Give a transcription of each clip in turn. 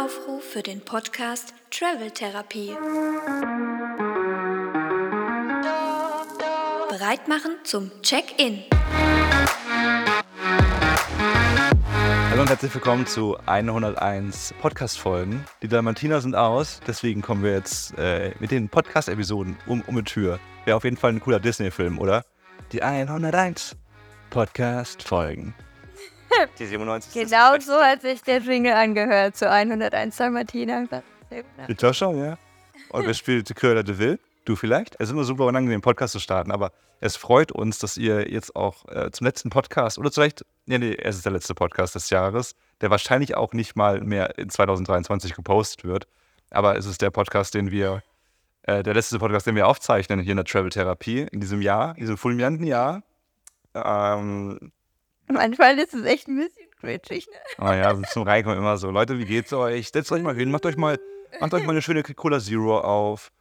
Aufruf für den Podcast Travel Therapie. Bereit machen zum Check-in. Hallo und herzlich willkommen zu 101 Podcast-Folgen. Die Dalmatiner sind aus, deswegen kommen wir jetzt äh, mit den Podcast-Episoden um, um die Tür. Wäre auf jeden Fall ein cooler Disney-Film, oder? Die 101 Podcast-Folgen. Die 97. Genau so hat sich der Jingle angehört zu 101 Dalmatiner. Die Toscha, ja. Und wer spielt Cruella de Vil? Du vielleicht? Es ist immer super unangenehm, den Podcast zu starten, aber es freut uns, dass ihr jetzt auch äh, zum letzten Podcast oder vielleicht, nee, nee, es ist der letzte Podcast des Jahres, der wahrscheinlich auch nicht mal mehr in 2023 gepostet wird. Aber es ist der Podcast, den wir, äh, der letzte Podcast, den wir aufzeichnen hier in der Travel Therapie in diesem Jahr, in diesem fulminanten Jahr. Ähm, Manchmal ist es echt ein bisschen cringig, ne? Oh ja, zum Reinkommen immer so. Leute, wie geht's euch? Setzt euch mal hin, macht euch mal, macht euch mal eine schöne Cola Zero auf.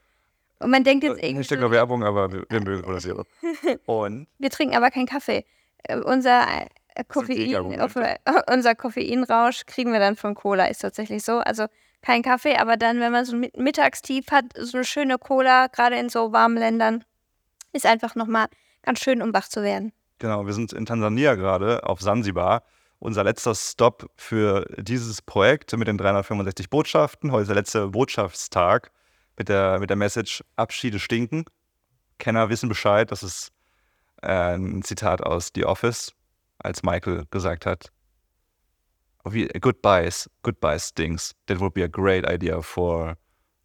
Und man denkt jetzt irgendwie, Hashtag so, Werbung, aber wir, wir mögen Cola Zero. Und wir trinken aber keinen Kaffee. Äh, unser, äh, Koffein, äh, unser Koffeinrausch kriegen wir dann von Cola, ist tatsächlich so. Also kein Kaffee, aber dann, wenn man so ein Mi- Mittagstief hat, so eine schöne Cola, gerade in so warmen Ländern, ist einfach nochmal ganz schön, um wach zu werden. Genau, wir sind in Tansania gerade auf Sansibar. Unser letzter Stop für dieses Projekt mit den 365 Botschaften. Heute ist der letzte Botschaftstag mit der, mit der Message Abschiede stinken. Kenner wissen Bescheid, das ist äh, ein Zitat aus The Office, als Michael gesagt hat, Goodbyes, goodbyes stinks. That would be a great idea for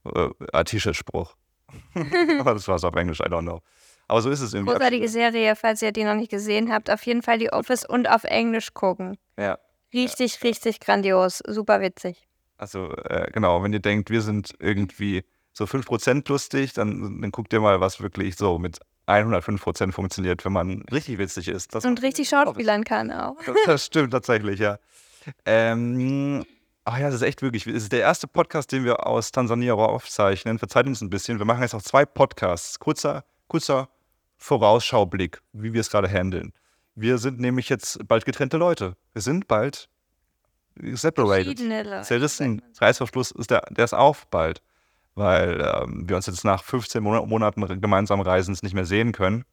uh, a T-Shirt-Spruch. Aber das war es auf Englisch, I don't know. Aber so ist es irgendwie. Großartige Serie, falls ihr die noch nicht gesehen habt. Auf jeden Fall die Office und auf Englisch gucken. Ja, Richtig, richtig grandios. Super witzig. also äh, genau, wenn ihr denkt, wir sind irgendwie so 5% lustig, dann, dann guckt ihr mal, was wirklich so mit 105% funktioniert, wenn man richtig witzig ist. Das, Und richtig schauspielern kann auch. das, das stimmt tatsächlich, ja. Ähm, ach ja, das ist echt wirklich, es ist der erste Podcast, den wir aus Tansania aufzeichnen. Verzeiht uns ein bisschen. Wir machen jetzt noch zwei Podcasts. Kurzer, kurzer Vorausschaublick, wie wir es gerade handeln. Wir sind nämlich jetzt bald getrennte Leute. Wir sind bald separated. Zerrissen. Reißverschluss ist der, der ist auf bald, weil ähm, wir uns jetzt nach 15 Mon Monaten gemeinsamen Reisens nicht mehr sehen können.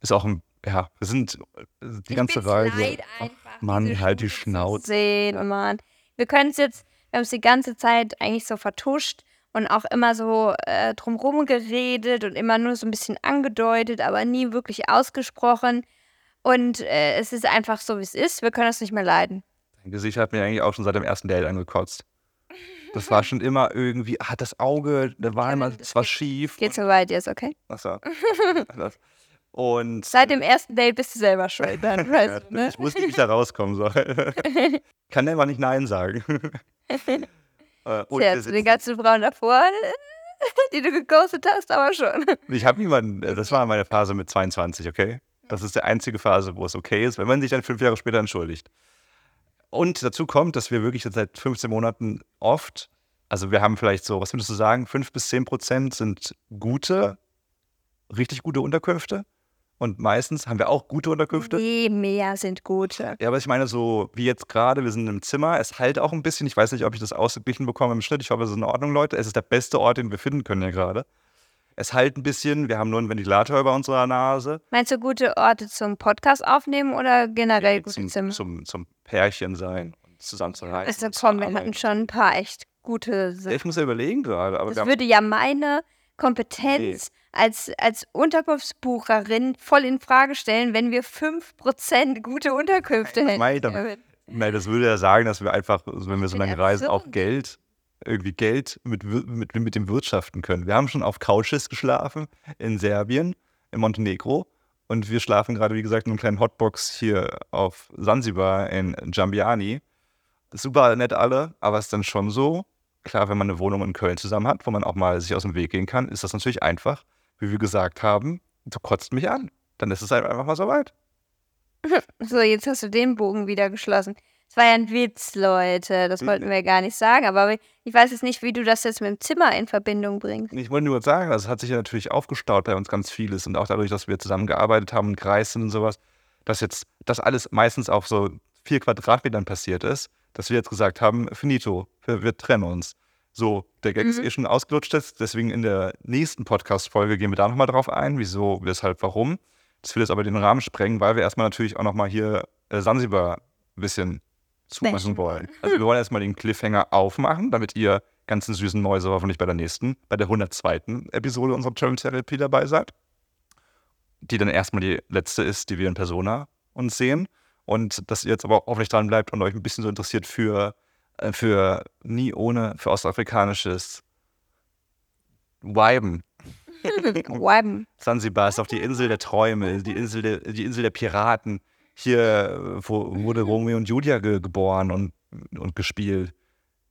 Ist auch ein, ja, wir sind äh, die ganze Reise. Ach, Mann, halt die Schnauze. Sehen, Mann. Wir können es jetzt, wir haben es die ganze Zeit eigentlich so vertuscht und auch immer so äh, drumherum geredet und immer nur so ein bisschen angedeutet, aber nie wirklich ausgesprochen. Und äh, es ist einfach so, wie es ist. Wir können es nicht mehr leiden. Dein Gesicht hat mir eigentlich auch schon seit dem ersten Date angekotzt. Das war schon immer irgendwie, ah, das Auge, da war immer, das es war schief. Geht so weit jetzt, okay? Achso. Das- Und Seit dem ersten Date bist du selber schuld. Dann, weißt du, ne? ich wusste, wie ich da rauskommen soll. Kann einfach nicht Nein sagen. Äh, und Tja, zu den ganzen Frauen davor, die du geghostet hast, aber schon. Ich habe niemanden, äh, das war meine Phase mit 22, okay? Das ist die einzige Phase, wo es okay ist, wenn man sich dann fünf Jahre später entschuldigt. Und dazu kommt, dass wir wirklich seit 15 Monaten oft, also wir haben vielleicht so, was würdest du sagen, 5 bis 10 Prozent sind gute, richtig gute Unterkünfte. Und meistens haben wir auch gute Unterkünfte. Nee, mehr sind gute. Ja, aber ich meine, so wie jetzt gerade, wir sind im Zimmer, es halt auch ein bisschen, ich weiß nicht, ob ich das ausgeglichen bekomme im Schnitt, ich hoffe, es ist in Ordnung, Leute. Es ist der beste Ort, den wir finden können ja gerade. Es halt ein bisschen, wir haben nur einen Ventilator über unserer Nase. Meinst du gute Orte zum Podcast aufnehmen oder generell gute zum, Zimmer? zum, zum Pärchen sein und zusammen zu reisen. Also komm, wir hatten schon ein paar echt gute Ja, Sachen. Ich muss ja überlegen gerade, aber Das würde ja meine Kompetenz als, als Unterkunftsbucherin voll in Frage stellen, wenn wir 5% gute Unterkünfte hätten. Mei, damit- nein, das würde ja sagen, dass wir einfach, also wenn wir so lange reisen, auch. Geld, irgendwie Geld mit, mit, mit dem wirtschaften können. Wir haben schon auf Couches geschlafen in Serbien, in Montenegro. Und wir schlafen gerade, wie gesagt, in einem kleinen Hotbox hier auf Sansibar in Giambiani. Super nett alle, aber es ist dann schon so, klar, wenn man eine Wohnung in Köln zusammen hat, wo man auch mal sich aus dem Weg gehen kann, ist das natürlich einfach, wie wir gesagt haben, du kotzt mich an. Dann ist es halt einfach mal so weit. So, jetzt hast du den Bogen wieder geschlossen. Es war ja ein Witz, Leute. Das Hm. wollten wir gar nicht sagen. Aber ich weiß jetzt nicht, wie du das jetzt mit dem Zimmer in Verbindung bringst. Ich wollte nur sagen, also es hat sich ja natürlich aufgestaut bei uns ganz vieles und auch dadurch, dass wir zusammengearbeitet haben und gereist sind und sowas, dass jetzt das alles meistens auf so vier Quadratmetern passiert ist, dass wir jetzt gesagt haben, finito, wir, wir trennen uns. So, der Gag ist Mhm. eh schon ausgelutscht jetzt, deswegen in der nächsten Podcast-Folge gehen wir da nochmal drauf ein, wieso, weshalb, warum. Das will jetzt aber den Rahmen sprengen, weil wir erstmal natürlich auch nochmal hier äh, Sansibar ein bisschen zumachen wollen. Also wir wollen erstmal den Cliffhanger aufmachen, damit ihr ganzen süßen Mäuse hoffentlich bei der nächsten, bei der 102. Episode unserer Therapy dabei seid. Die dann erstmal die letzte ist, die wir in Persona uns sehen. Und dass ihr jetzt aber auch hoffentlich dran bleibt und euch ein bisschen so interessiert für, äh, für nie ohne, für ostafrikanisches Viben. Viben. Sansibar ist auch die Insel der Träume, die Insel der, die Insel der Piraten. Hier äh, wo, wurde Romeo und Julia ge geboren und, und gespielt.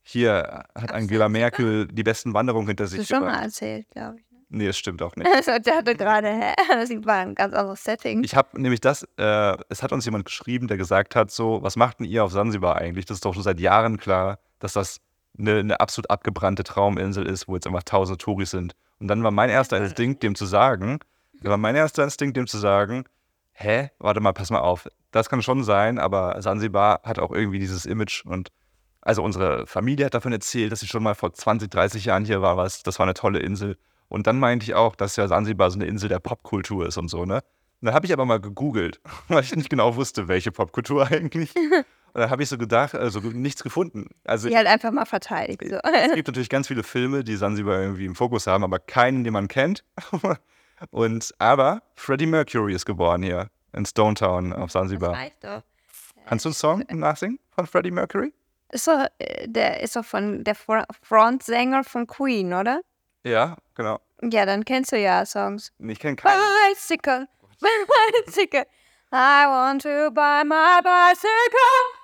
Hier hat Angela Merkel die besten Wanderungen hinter Das sich ist schon mal erzählt, glaube ich. Nee, das stimmt auch nicht. Also, der hatte gerade, hä? Das war ein ganz anderes Setting. Ich habe nämlich das, äh, es hat uns jemand geschrieben, der gesagt hat, so, was macht denn ihr auf Sansibar eigentlich? Das ist doch schon seit Jahren klar, dass das eine, eine absolut abgebrannte Trauminsel ist, wo jetzt einfach tausende Touris sind. Und dann war mein erster Instinkt, dem zu sagen, war mein erster Instinkt, dem zu sagen, hä, warte mal, pass mal auf, das kann schon sein, aber Sansibar hat auch irgendwie dieses Image und also unsere Familie hat davon erzählt, dass sie schon mal vor 20, 30 Jahren hier war, was, das war eine tolle Insel. Und dann meinte ich auch, dass ja Sansibar so eine Insel der Popkultur ist und so, ne? Und dann habe ich aber mal gegoogelt, weil ich nicht genau wusste, welche Popkultur eigentlich. Und dann habe ich so gedacht, also nichts gefunden. Also Die halt einfach mal verteidigt. So. es gibt natürlich ganz viele Filme, die Sansibar irgendwie im Fokus haben, aber keinen, den man kennt. Und aber Freddie Mercury ist geboren hier in Stone Town auf Sansibar. reicht doch. Kannst du einen Song nachsingen von Freddie Mercury? Ist doch, äh, der ist doch von der Fro- Frontsänger von Queen, oder? Ja, genau. Ja, dann kennst du ja Songs. Ich kenne keinen. Bicycle, bicycle. I want to buy my bicycle.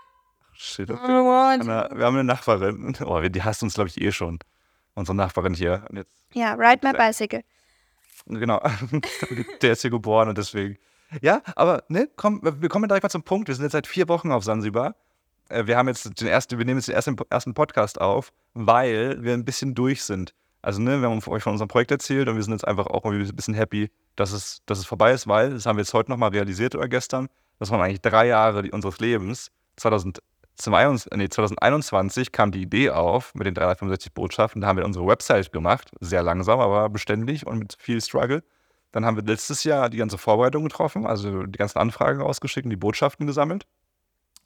Shit, okay. Anna, wir haben eine Nachbarin. Oh, die hasst uns, glaube ich, eh schon. Unsere Nachbarin hier. Und jetzt, Ja, ride my bicycle. genau. Der ist hier geboren und deswegen. Ja, aber ne, komm, wir kommen direkt mal zum Punkt. Wir sind jetzt seit vier Wochen auf Sansibar. Äh, Wir haben jetzt den ersten, wir nehmen jetzt den ersten, ersten Podcast auf, weil wir ein bisschen durch sind. Also, ne, wir haben euch von unserem Projekt erzählt und wir sind jetzt einfach auch ein bisschen happy, dass es, dass es vorbei ist, weil, das haben wir jetzt heute nochmal realisiert oder gestern, das waren eigentlich drei Jahre unseres Lebens. 2022, nee, 2021 kam die Idee auf mit den 365 Botschaften. Da haben wir unsere Website gemacht, sehr langsam, aber beständig und mit viel Struggle. Dann haben wir letztes Jahr die ganze Vorbereitung getroffen, also die ganzen Anfragen rausgeschickt und die Botschaften gesammelt.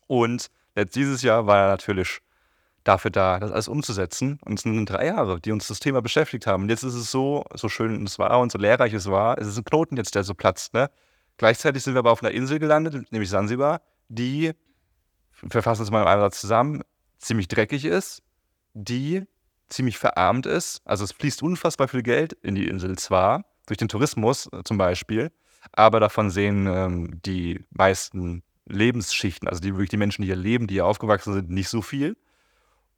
Und jetzt dieses Jahr war natürlich dafür da, das alles umzusetzen. Und es sind drei Jahre, die uns das Thema beschäftigt haben. Und jetzt ist es so, so schön es war und so lehrreich es war, es ist ein Knoten jetzt, der so platzt. Ne? Gleichzeitig sind wir aber auf einer Insel gelandet, nämlich Sansibar, die, wir fassen es mal in einem Satz zusammen, ziemlich dreckig ist, die ziemlich verarmt ist. Also es fließt unfassbar viel Geld in die Insel zwar, durch den Tourismus äh, zum Beispiel, aber davon sehen ähm, die meisten Lebensschichten, also die wirklich die Menschen, die hier leben, die hier aufgewachsen sind, nicht so viel.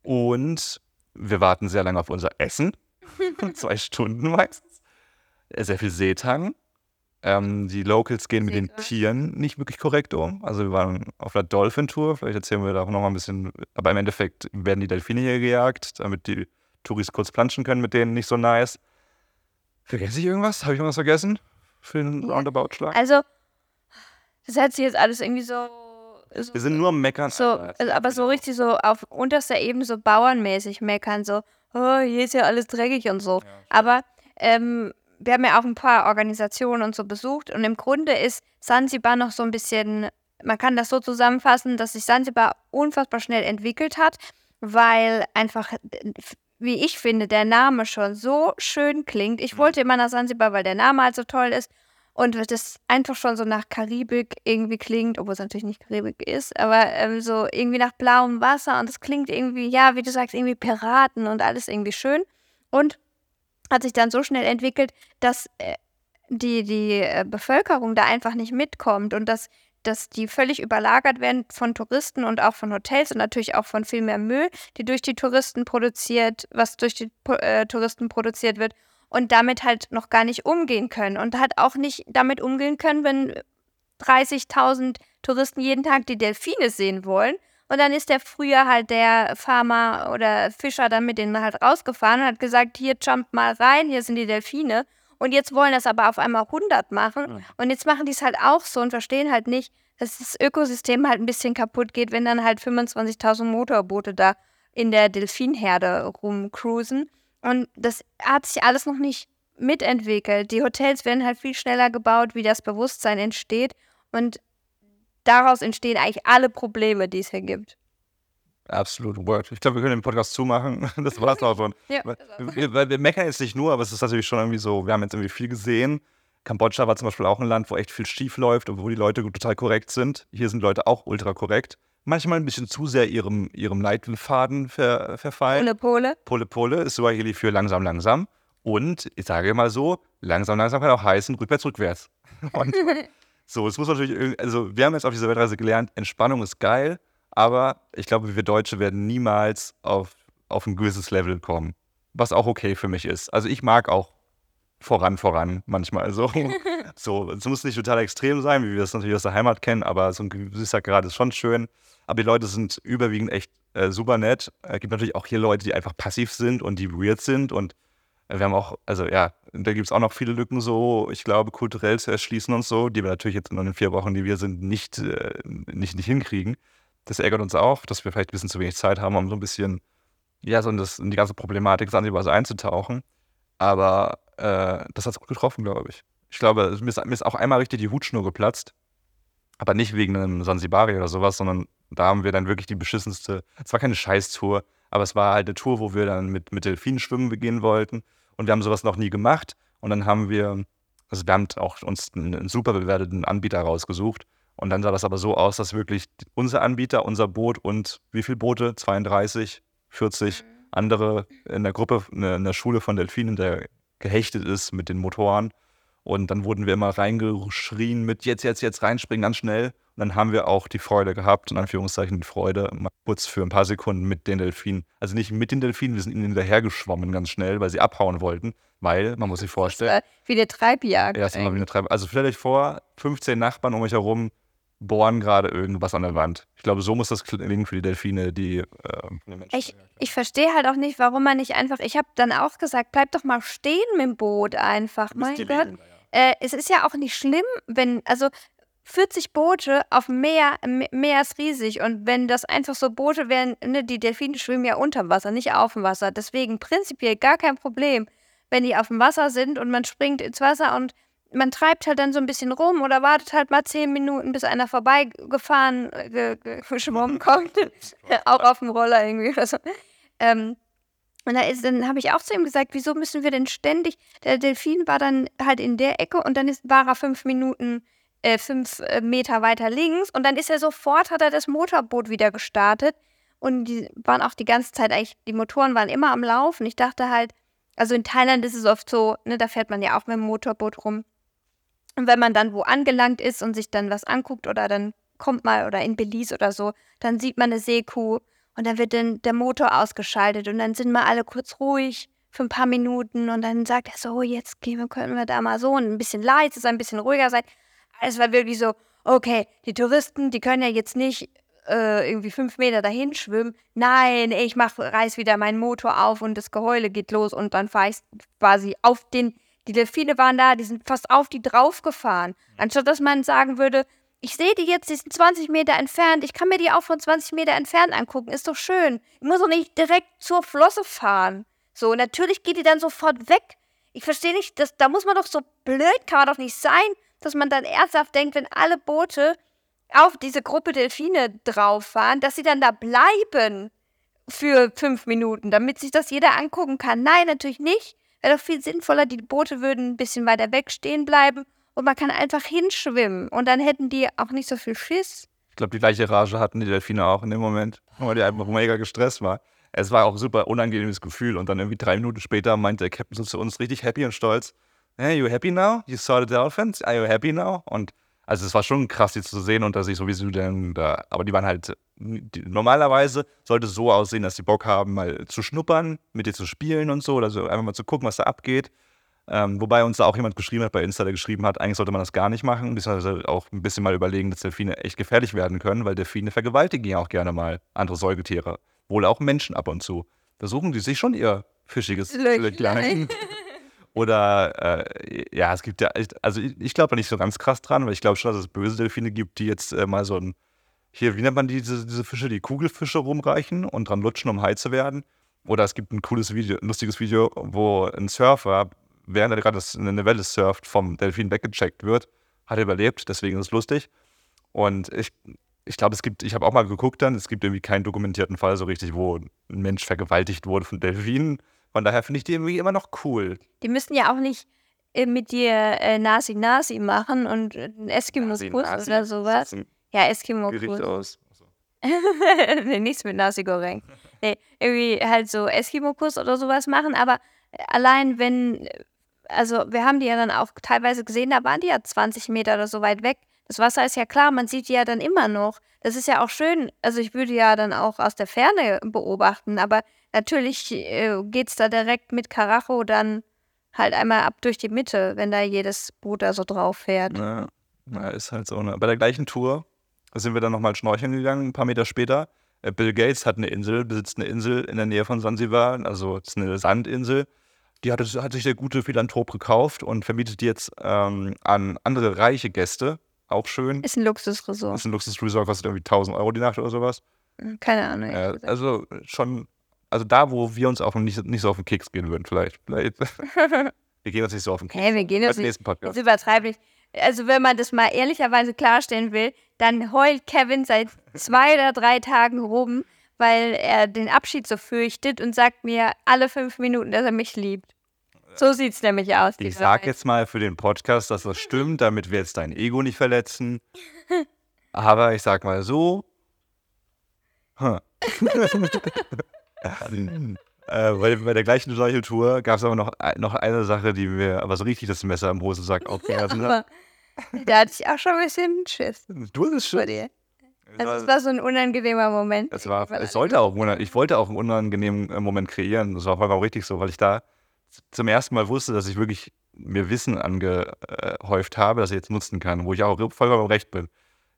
Und wir warten sehr lange auf unser Essen. Zwei Stunden meistens. Sehr viel Seetang. Ähm, die Locals gehen mit den. Tieren nicht wirklich korrekt um. Also wir waren auf einer Dolphin-Tour. Vielleicht erzählen wir da auch noch mal ein bisschen. Aber im Endeffekt werden die Delfine hier gejagt, damit die Touris kurz planschen können mit denen. Nicht so nice. Vergesse ich irgendwas? Habe ich irgendwas vergessen? Für Ja. Roundabout-Schlag? Also, das hört sich jetzt alles irgendwie so. So Wir sind nur am Meckern. so, also, aber so richtig so auf unterster Ebene so bauernmäßig meckern, so, oh, hier ist ja alles dreckig und so. aber ähm, wir haben ja auch ein paar Organisationen und so besucht und im Grunde ist Sansibar noch so ein bisschen, man kann das so zusammenfassen, dass sich Sansibar unfassbar schnell entwickelt hat, weil einfach, wie ich finde, der Name schon so schön klingt. Ich wollte immer nach Sansibar, weil der Name halt so toll ist. Und das einfach schon so nach Karibik irgendwie klingt, obwohl es natürlich nicht Karibik ist, aber ähm, so irgendwie nach blauem Wasser und es klingt irgendwie, ja, wie du sagst, irgendwie Piraten und alles irgendwie schön. Und hat sich dann so schnell entwickelt, dass äh, die, die äh, Bevölkerung da einfach nicht mitkommt und dass, dass die völlig überlagert werden von Touristen und auch von Hotels und natürlich auch von viel mehr Müll, die durch die Touristen produziert, was durch die äh, Touristen produziert wird und damit halt noch gar nicht umgehen können und halt auch nicht damit umgehen können, wenn 30.000 Touristen jeden Tag die Delfine sehen wollen. Und dann ist der früher halt der Farmer oder Fischer dann mit denen halt rausgefahren und hat gesagt, hier jump mal rein, hier sind die Delfine. Und jetzt wollen das aber auf einmal 100 machen. Und jetzt machen die es halt auch so und verstehen halt nicht, dass das Ökosystem halt ein bisschen kaputt geht, wenn dann halt 25.000 Motorboote da in der Delfinherde rumcruisen. Und das hat sich alles noch nicht mitentwickelt. Die Hotels werden halt viel schneller gebaut, wie das Bewusstsein entsteht. Und daraus entstehen eigentlich alle Probleme, die es hier gibt. Absolut Word. Ich glaube, wir können den Podcast zumachen. Das war es auch schon. Ja, weil, wir, weil wir meckern jetzt nicht nur, aber es ist natürlich schon irgendwie so, wir haben jetzt irgendwie viel gesehen. Kambodscha war zum Beispiel auch ein Land, wo echt viel schief läuft und wo die Leute total korrekt sind. Hier sind Leute auch ultra korrekt. Manchmal ein bisschen zu sehr ihrem, ihrem Leitfaden ver, verfallen. Pole Pole. Pole Pole ist Swahili für langsam, langsam. Und ich sage mal so, langsam, langsam kann auch heißen, rückwärts, rückwärts. Und so, es muss natürlich, also wir haben jetzt auf dieser Weltreise gelernt, Entspannung ist geil, aber ich glaube, wir Deutsche werden niemals auf, auf ein gewisses Level kommen. Was auch okay für mich ist. Also ich mag auch voran, voran manchmal so. so, es muss nicht total extrem sein, wie wir es natürlich aus der Heimat kennen, aber so ein gewisser Grad ist schon schön. Aber die Leute sind überwiegend echt äh, super nett. Es gibt natürlich auch hier Leute, die einfach passiv sind und die weird sind und äh, wir haben auch, also ja, da gibt es auch noch viele Lücken so, ich glaube, kulturell zu erschließen und so, die wir natürlich jetzt in den vier Wochen, die wir sind, nicht, äh, nicht, nicht hinkriegen. Das ärgert uns auch, dass wir vielleicht ein bisschen zu wenig Zeit haben, um so ein bisschen, ja, so in, das, in die ganze Problematik Sansibar einzutauchen. Aber äh, das hat es gut getroffen, glaube ich. Ich glaube, mir ist, mir ist auch einmal richtig die Hutschnur geplatzt. Aber nicht wegen einem Sansibari oder sowas, sondern da haben wir dann wirklich die beschissenste, es war keine Scheißtour, aber es war halt eine Tour, wo wir dann mit, mit Delfinen schwimmen beginnen wollten. Und wir haben sowas noch nie gemacht. Und dann haben wir, also wir haben auch uns einen, einen super bewerteten Anbieter rausgesucht. Und dann sah das aber so aus, dass wirklich unser Anbieter, unser Boot und wie viele Boote? 32, 40 andere in der Gruppe, eine, eine Schule von Delfinen, der gehechtet ist mit den Motoren. Und dann wurden wir immer reingeschrien mit jetzt, jetzt, jetzt reinspringen, ganz schnell. Und dann haben wir auch die Freude gehabt, in Anführungszeichen die Freude, mal kurz für ein paar Sekunden mit den Delfinen. Also nicht mit den Delfinen, wir sind ihnen hinterhergeschwommen ganz schnell, weil sie abhauen wollten. Weil, man muss sich vorstellen, wie eine Treibjagd. ja, ist immer wie eine Treib Also stellt euch vor, 15 Nachbarn um euch herum bohren gerade irgendwas an der Wand. Ich glaube, so muss das klingen für die Delfine, die äh, Menschen. Ich, ich verstehe halt auch nicht, warum man nicht einfach. Ich habe dann auch gesagt, bleib doch mal stehen mit dem Boot einfach. Mein Gott. ja. Äh, es ist ja auch nicht schlimm, wenn, also 40 Boote auf dem Meer, Meer ist riesig und wenn das einfach so Boote wären, ne, die Delfine schwimmen ja unter Wasser, nicht auf dem Wasser. Deswegen prinzipiell gar kein Problem, wenn die auf dem Wasser sind und man springt ins Wasser und man treibt halt dann so ein bisschen rum oder wartet halt mal 10 Minuten, bis einer vorbeigefahren, äh, ge, ge, geschwommen kommt. auch auf dem Roller irgendwie oder so. Ähm, und da ist, dann habe ich auch zu ihm gesagt, wieso müssen wir denn ständig, der Delfin war dann halt in der Ecke und dann ist, war er fünf Minuten, äh, fünf äh, Meter weiter links und dann ist er sofort, hat er das Motorboot wieder gestartet und die waren auch die ganze Zeit eigentlich, die Motoren waren immer am Laufen. Ich dachte halt, also in Thailand ist es oft so, ne, da fährt man ja auch mit dem Motorboot rum. Und wenn man dann wo angelangt ist und sich dann was anguckt oder dann kommt mal oder in Belize oder so, dann sieht man eine Seekuh und dann wird dann der Motor ausgeschaltet und dann sind wir alle kurz ruhig für ein paar Minuten und dann sagt er so, jetzt gehen wir, können wir da mal so und ein bisschen leise sein, ein bisschen ruhiger sein. Es war wirklich so, okay, die Touristen, die können ja jetzt nicht äh, irgendwie fünf Meter dahin schwimmen. Nein, ich mach, reiß wieder meinen Motor auf und das Geheule geht los und dann fahre ich quasi auf den, die Delfine waren da, die sind fast auf die draufgefahren. Anstatt dass man sagen würde, ich sehe die jetzt, die sind 20 Meter entfernt, ich kann mir die auch von 20 Meter entfernt angucken, ist doch schön. Ich muss doch nicht direkt zur Flosse fahren. So, natürlich geht die dann sofort weg. Ich verstehe nicht, das, da muss man doch so blöd, kann man doch nicht sein, dass man dann ernsthaft denkt, wenn alle Boote auf diese Gruppe Delfine drauf fahren, dass sie dann da bleiben für fünf Minuten, damit sich das jeder angucken kann. Nein, natürlich nicht. Wäre doch viel sinnvoller, die Boote würden ein bisschen weiter weg stehen bleiben und man kann einfach hinschwimmen und dann hätten die auch nicht so viel Schiss. Ich glaube, die gleiche Rage hatten die Delfine auch in dem Moment, weil die einfach mega gestresst war. Es war auch ein super unangenehmes Gefühl und dann irgendwie drei Minuten später meinte der Captain so zu uns richtig happy und stolz, hey, you happy now? You saw the dolphins? Are you happy now? Und also es war schon krass, die zu sehen und dass ich sowieso dann da, aber die waren halt, die, normalerweise sollte es so aussehen, dass die Bock haben, mal zu schnuppern, mit dir zu spielen und so, oder so einfach mal zu gucken, was da abgeht. Ähm, wobei uns da auch jemand geschrieben hat bei Insta, der geschrieben hat, eigentlich sollte man das gar nicht machen, beziehungsweise auch ein bisschen mal überlegen, dass Delfine echt gefährlich werden können, weil Delfine vergewaltigen ja auch gerne mal andere Säugetiere, wohl auch Menschen ab und zu. Da suchen die sich schon ihr fischiges Löchlein. Oder äh, ja, es gibt ja, also ich, ich glaube da nicht so ganz krass dran, weil ich glaube schon, dass es böse Delfine gibt, die jetzt äh, mal so ein, hier, wie nennt man die, diese, diese Fische, die Kugelfische rumreichen und dran lutschen, um high zu werden. Oder es gibt ein cooles Video, ein lustiges Video, wo ein Surfer, während er gerade das- eine Welle surft, vom Delfin weggecheckt wird, hat er überlebt, deswegen ist es lustig. Und ich, ich glaube, es gibt, ich habe auch mal geguckt dann, es gibt irgendwie keinen dokumentierten Fall so richtig, wo ein Mensch vergewaltigt wurde von Delfinen. Von daher finde ich die irgendwie immer noch cool. Die müssen ja auch nicht äh, mit dir äh, Nasi-Nasi machen und einen Eskimo-Kuss Nasi-Nasi? oder sowas. Ja, Eskimo-Kuss. Aus. nee, nichts mit Nasi Goreng. Nee, irgendwie halt so Eskimo-Kuss oder sowas machen, aber allein wenn, also wir haben die ja dann auch teilweise gesehen, da waren die ja 20 Meter oder so weit weg. Das Wasser ist ja klar, man sieht die ja dann immer noch. Das ist ja auch schön, also ich würde ja dann auch aus der Ferne beobachten, aber natürlich äh, geht's da direkt mit Karacho dann halt einmal ab durch die Mitte, wenn da jedes Boot da so drauf fährt. Ja, na, ist halt so. Ne? Bei der gleichen Tour sind wir dann nochmal schnorcheln gegangen, ein paar Meter später. Äh, Bill Gates hat eine Insel, besitzt eine Insel in der Nähe von Sansibar, also es ist eine Sandinsel. Die hat, hat sich der gute Philanthrop gekauft und vermietet die jetzt ähm, an andere reiche Gäste. Auch schön. Ist ein Luxusresort. Das ist ein Luxusresort, kostet irgendwie 1000 Euro die Nacht oder sowas. Keine Ahnung. Äh, also schon, also da, wo wir uns auch nicht, nicht so auf den Keks gehen würden, vielleicht. vielleicht. wir gehen uns nicht so auf den Keks. Hä, wir gehen jetzt nicht. nächsten Podcast. Jetzt übertreibe ich. Also wenn man das mal ehrlicherweise klarstellen will, dann heult Kevin seit zwei oder drei Tagen rum, weil er den Abschied so fürchtet und sagt mir alle fünf Minuten, dass er mich liebt. So sieht's nämlich aus. Ich diese sag Welt. jetzt mal für den Podcast, dass das stimmt, damit wir jetzt dein Ego nicht verletzen. Aber ich sag mal so. Äh, bei, bei der gleichen Schnorcheltour gab es aber noch, noch eine Sache, die mir aber so richtig das Messer im Hosensack aufgerissen hat. Da hatte ich auch schon ein bisschen Schiss Du hast es vor schon. dir. Es Also es war, so ein unangenehmer Moment. es, war, es sollte auch, ich wollte auch einen unangenehmen äh, Moment kreieren. Das war vollkommen richtig so, weil ich da zum ersten Mal wusste, dass ich wirklich mir Wissen angehäuft habe, das ich jetzt nutzen kann, wo ich auch vollkommen recht bin.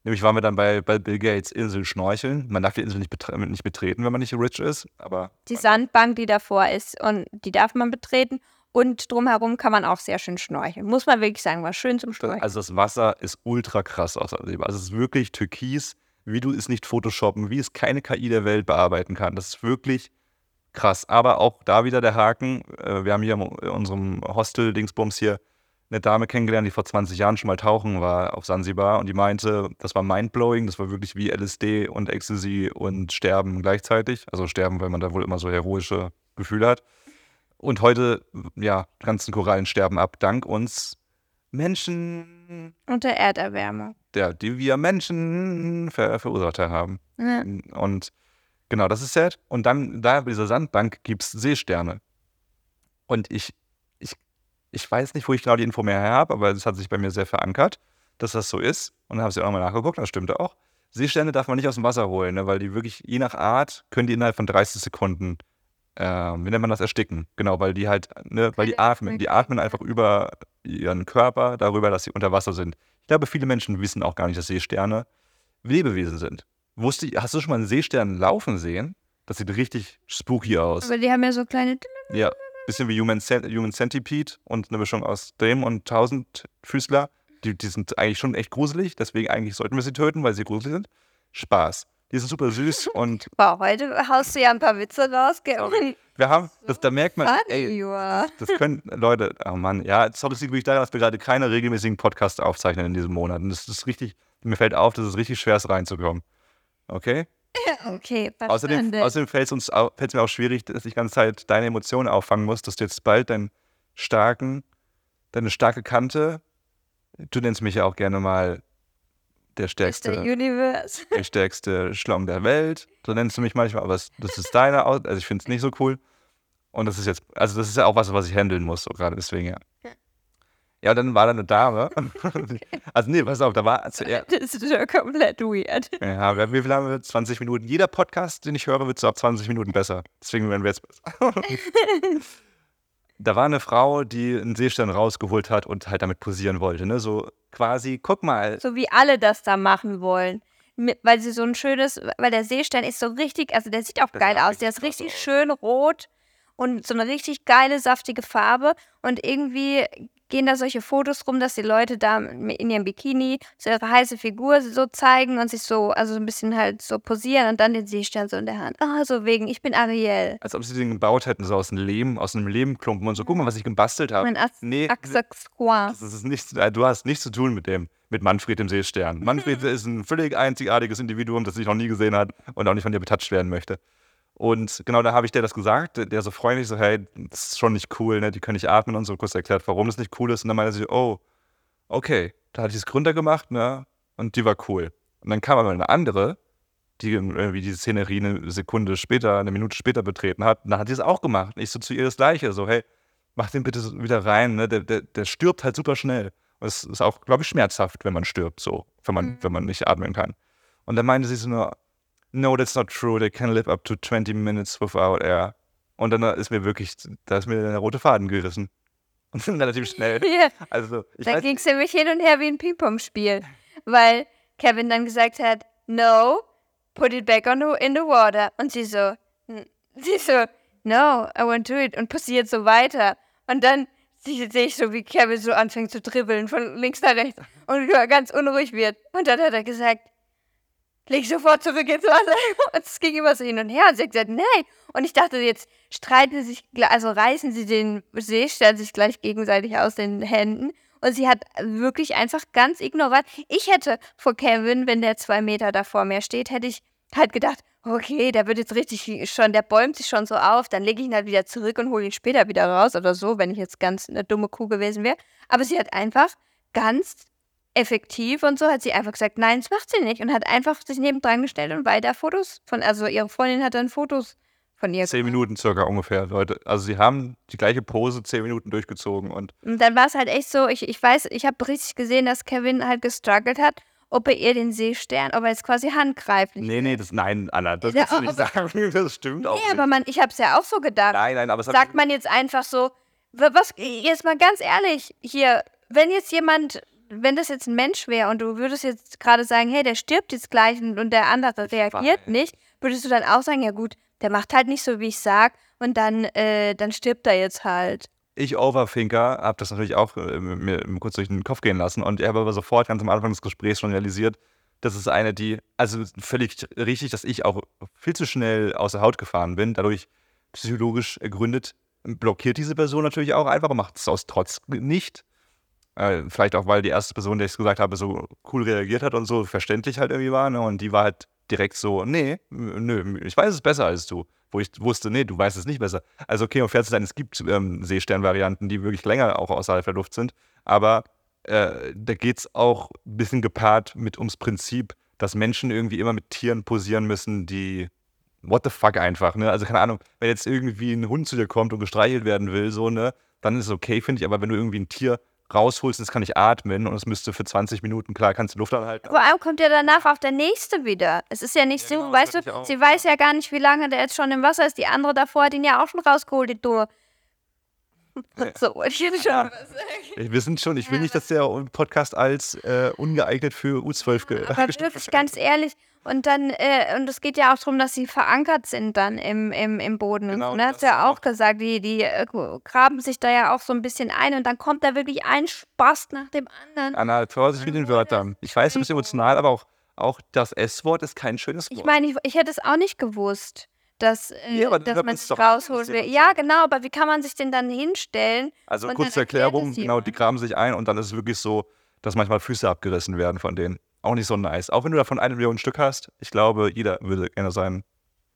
Nämlich waren wir dann bei, bei Bill Gates Insel schnorcheln. Man darf die Insel nicht, betre nicht betreten, wenn man nicht rich ist, aber Die Sandbank, die davor ist, und die darf man betreten. Und drumherum kann man auch sehr schön schnorcheln. Muss man wirklich sagen, war schön zum Schnorcheln. also das Wasser ist ultra krass aus Sansibar. Also es ist wirklich türkis, wie du es nicht photoshoppen, wie es keine KI der Welt bearbeiten kann. Das ist wirklich krass. Aber auch da wieder der Haken. Äh, wir haben hier in unserem Hostel-Dingsbums hier eine Dame kennengelernt, die vor 20 Jahren schon mal tauchen war auf Sansibar und die meinte, das war mindblowing, das war wirklich wie LSD und Ecstasy und Sterben gleichzeitig. Also Sterben, weil man da wohl immer so heroische Gefühle hat. Und heute, ja, ganzen Korallen sterben ab, dank uns Menschen, Unter Erderwärmung. Der, die wir Menschen ver verursacht haben. Ja. Und genau, das ist sad. Und dann, da bei dieser Sandbank gibt es Seesterne. Und ich, ich, ich weiß nicht, wo ich genau die Info mehr her habe, aber es hat sich bei mir sehr verankert, dass das so ist. Und dann habe ich auch nochmal nachgeguckt, das stimmte auch. Seesterne darf man nicht aus dem Wasser holen, ne, weil die wirklich, je nach Art, können die innerhalb von 30 Sekunden, äh, wie nennt man das, ersticken. Genau, weil die halt, ne, weil die atmen. Die atmen einfach über ihren Körper darüber, dass sie unter Wasser sind. Ich glaube, viele Menschen wissen auch gar nicht, dass Seesterne Lebewesen sind. Wusste, hast du schon mal einen Seestern laufen sehen? Das sieht richtig spooky aus. Aber die haben ja so kleine. Ja, bisschen wie Human, Cent Human Centipede und eine Mischung aus dem und Tausendfüßler. Die, die sind eigentlich schon echt gruselig, deswegen eigentlich sollten wir sie töten, weil sie gruselig sind. Spaß. Die sind super süß und Wow, heute haust du ja ein paar Witze raus. gell? Sorry. wir haben, das, da merkt man, ey, das können Leute, oh Mann, ja, sorry, es liegt wirklich daran, dass wir gerade keine regelmäßigen Podcasts aufzeichnen in diesem Monat. Und das ist richtig, mir fällt auf, dass es richtig schwer ist, reinzukommen. Okay? Okay, Außerdem, verstanden. außerdem fällt es mir auch schwierig, dass ich die ganze Zeit deine Emotionen auffangen muss, dass du jetzt bald deinen starken, deine starke Kante, du nennst mich ja auch gerne mal der Mr. stärkste, Universe. der stärkste Schlong der Welt. So nennst du mich manchmal, aber das ist deine, Aus also ich finde es nicht so cool. Und das ist jetzt, also das ist ja auch was, was ich handeln muss, so gerade deswegen, ja. Ja, und dann war da eine Dame. Also nee, pass auf, da war zuerst, Das ist ja komplett weird. ja, wir- wie viel haben wir? 20 Minuten. Jeder Podcast, den ich höre, wird so ab 20 Minuten besser. Deswegen werden wir jetzt besser. da war eine Frau, die einen Seestern rausgeholt hat und halt damit posieren wollte. Ne? So quasi, guck mal. So wie alle das da machen wollen. Mit, weil sie so ein schönes, weil der Seestern ist so richtig, also der sieht auch Das geil aus. Der ist richtig schön rot und so eine richtig geile, saftige Farbe. Und irgendwie gehen da solche Fotos rum, dass die Leute da in ihrem Bikini so ihre heiße Figur so zeigen und sich so, also so ein bisschen halt so posieren und dann den Seestern so in der Hand. Ah, so wegen, ich bin Ariel. Als ob sie den gebaut hätten, so aus einem Lehm, aus einem Lehmklumpen und so, guck mal, was ich gebastelt habe. Mein As Nee, das ist nicht, äh, du hast nichts zu tun mit dem, mit Manfred dem Seestern. Manfred ist ein völlig einzigartiges Individuum, das ich noch nie gesehen hat und auch nicht von dir betatscht werden möchte. Und genau da habe ich dir das gesagt, der so freundlich so, hey, das ist schon nicht cool, ne? die können nicht atmen und so kurz erklärt, warum das nicht cool ist. Und dann meinte sie, oh, okay, da hatte ich es gründer gemacht, ne? Und die war cool. Und dann kam aber eine andere, die irgendwie die Szenerie eine Sekunde später, eine Minute später betreten hat. Und dann hat sie es auch gemacht. Und ich so zu ihr das Gleiche, so, hey, mach den bitte wieder rein, ne? Der, der, der stirbt halt super schnell. Und es ist auch, glaube ich, schmerzhaft, wenn man stirbt, so, wenn man, Mhm. wenn man nicht atmen kann. Und dann meinte sie so nur, no, that's not true, they can live up to 20 minutes without air. Und dann ist mir wirklich, da ist mir der rote Faden gerissen. Und dann relativ schnell. Ja, Also, ich da weiß, ging es nämlich hin und her wie ein Ping-Pong-Spiel. Weil Kevin dann gesagt hat, no, put it back on the, in the water. Und sie so, "N- sie so, no, I won't do it. Und passiert so weiter. Und dann sehe ich so, wie Kevin so anfängt zu dribbeln von links nach rechts und ganz unruhig wird. Und dann hat er gesagt, leg sofort zurück ins Wasser. Und es ging immer so hin und her. Und sie hat gesagt, nein. Und ich dachte, jetzt streiten sie sich, also reißen sie den Seestern sich gleich gegenseitig aus den Händen. Und sie hat wirklich einfach ganz ignorant. Ich hätte vor Kevin, wenn der zwei Meter da vor mir steht, hätte ich halt gedacht, okay, der wird jetzt richtig schon, der bäumt sich schon so auf, dann lege ich ihn halt wieder zurück und hole ihn später wieder raus oder so, wenn ich jetzt ganz eine dumme Kuh gewesen wäre. Aber sie hat einfach ganz effektiv und so hat sie einfach gesagt, nein, das macht sie nicht und hat einfach sich nebendran gestellt und weiter Fotos von, also ihre Freundin hat dann Fotos von ihr. zehn Minuten circa ungefähr, Leute. Also, sie haben die gleiche Pose zehn Minuten durchgezogen und Und dann war es halt echt so, ich, ich weiß, ich habe richtig gesehen, dass Kevin halt gestruggelt hat, ob er ihr den Seestern, ob er jetzt quasi handgreiflich. Nee, nee, das, nein, Anna, das Ja, kannst du nicht sagen. Das stimmt auch Nee, nicht. aber man, ich habe es ja auch so gedacht. nein, nein, aber Sagt man jetzt einfach so, wa- was, jetzt mal ganz ehrlich, hier, wenn jetzt jemand, wenn das jetzt ein Mensch wäre und du würdest jetzt gerade sagen, hey, der stirbt jetzt gleich und, der andere reagiert nicht, würdest du dann auch sagen, ja gut, der macht halt nicht so, wie ich sag und dann, äh, dann stirbt er jetzt halt. ich Overthinker habe das natürlich auch äh, mir kurz durch den Kopf gehen lassen und ich habe aber sofort ganz am Anfang des Gesprächs schon realisiert, das ist eine, die, also völlig richtig, dass ich auch viel zu schnell aus der Haut gefahren bin, dadurch psychologisch ergründet, blockiert diese Person natürlich auch einfach und macht es aus Trotz nicht. Äh, vielleicht auch, weil die erste Person, der ich es gesagt habe, so cool reagiert hat und so verständlich halt irgendwie war. Ne? Und die war halt direkt so, nee, nö, ich weiß es besser als du. Wo ich wusste, nee, du weißt es nicht besser. Also okay, um fair zu sein, es gibt ähm, Seestern-Varianten, die wirklich länger auch außerhalb der Luft sind. Aber äh, da geht es auch ein bisschen gepaart mit ums Prinzip, dass Menschen irgendwie immer mit Tieren posieren müssen, die what the fuck einfach, ne? Also keine Ahnung, wenn jetzt irgendwie ein Hund zu dir kommt und gestreichelt werden will, so, ne, dann ist es okay, finde ich, aber wenn du irgendwie ein Tier rausholst, das kann nicht atmen und es müsste für 20 Minuten, klar, kannst du Luft anhalten. Vor allem kommt ja danach auch der nächste wieder. Es ist ja nicht Ja, so, genau, weißt du, ich auch, sie ja. weiß ja gar nicht, wie lange der jetzt schon im Wasser ist. Die andere davor hat ihn ja auch schon rausgeholt, die Dumme. So, wollte ich jetzt schon Ja. Ich- Wir sind schon, ich will nicht, dass der Podcast als äh, ungeeignet für U12 ge Aber wirklich ganz ehrlich. Und dann, äh, und es geht ja auch darum, dass sie verankert sind dann im, im, im Boden. Genau, und. Und das hat ja auch. gesagt, die, die äh, graben sich da ja auch so ein bisschen ein und dann kommt da wirklich ein Spaß nach dem anderen. Anna, Vorsicht mit den Wörtern. Ich weiß, du bist emotional, aber auch, auch das S-Wort ist kein schönes Wort. Ich meine, ich, ich hätte es auch nicht gewusst, dass, äh, Ja, dass man an, rausholt. ist ja genau, aber wie kann man sich denn dann hinstellen? Also kurze Erklärung, es genau, die graben sich ein und dann ist es wirklich so, dass manchmal Füße abgerissen werden von denen. Auch nicht so nice. Auch wenn du davon eine Million Stück hast, ich glaube, jeder würde gerne seinen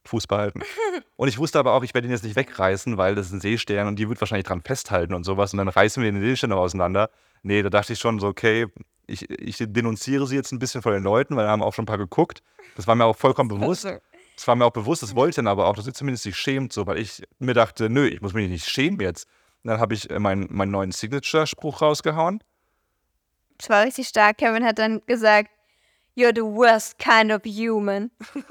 Fuß behalten. und ich wusste aber auch, ich werde ihn jetzt nicht wegreißen, weil das ist ein Seestern und die wird wahrscheinlich dran festhalten und sowas und dann reißen wir den Seestern noch auseinander. Nee, da dachte ich schon so, okay, ich, ich denunziere sie jetzt ein bisschen von den Leuten, weil da haben auch schon ein paar geguckt. Das war mir auch vollkommen bewusst. Das war mir auch bewusst, das wollte ich dann aber auch, dass sie zumindest sich schämt, so, weil ich mir dachte, nö, ich muss mich nicht schämen jetzt. Und dann habe ich äh, meinen, meinen neuen Signature-Spruch rausgehauen. Das war richtig stark. Kevin hat dann gesagt, You're the worst kind of human. Und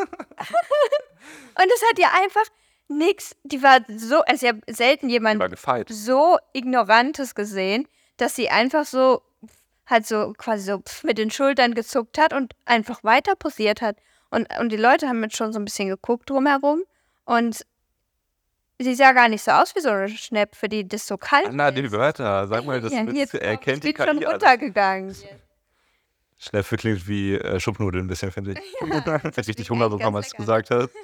das hat ihr einfach nix. Die war so, also ich habe selten jemanden so Ignorantes gesehen, dass sie einfach so halt so quasi so mit den Schultern gezuckt hat und einfach weiter posiert hat. Und, und die Leute haben jetzt schon so ein bisschen geguckt drumherum. Und Sie sah gar nicht so aus wie so eine Schnepfe, die das so kalt Na, die Wörter, sag mal, das ja, mit, jetzt erkennt die ich bin schon KI alles. runtergegangen. Schnepfe klingt wie äh, Schupfnudeln ein bisschen, finde ich. Ja, Hätte richtig schmeckt Hunger bekommen, als du gesagt hast.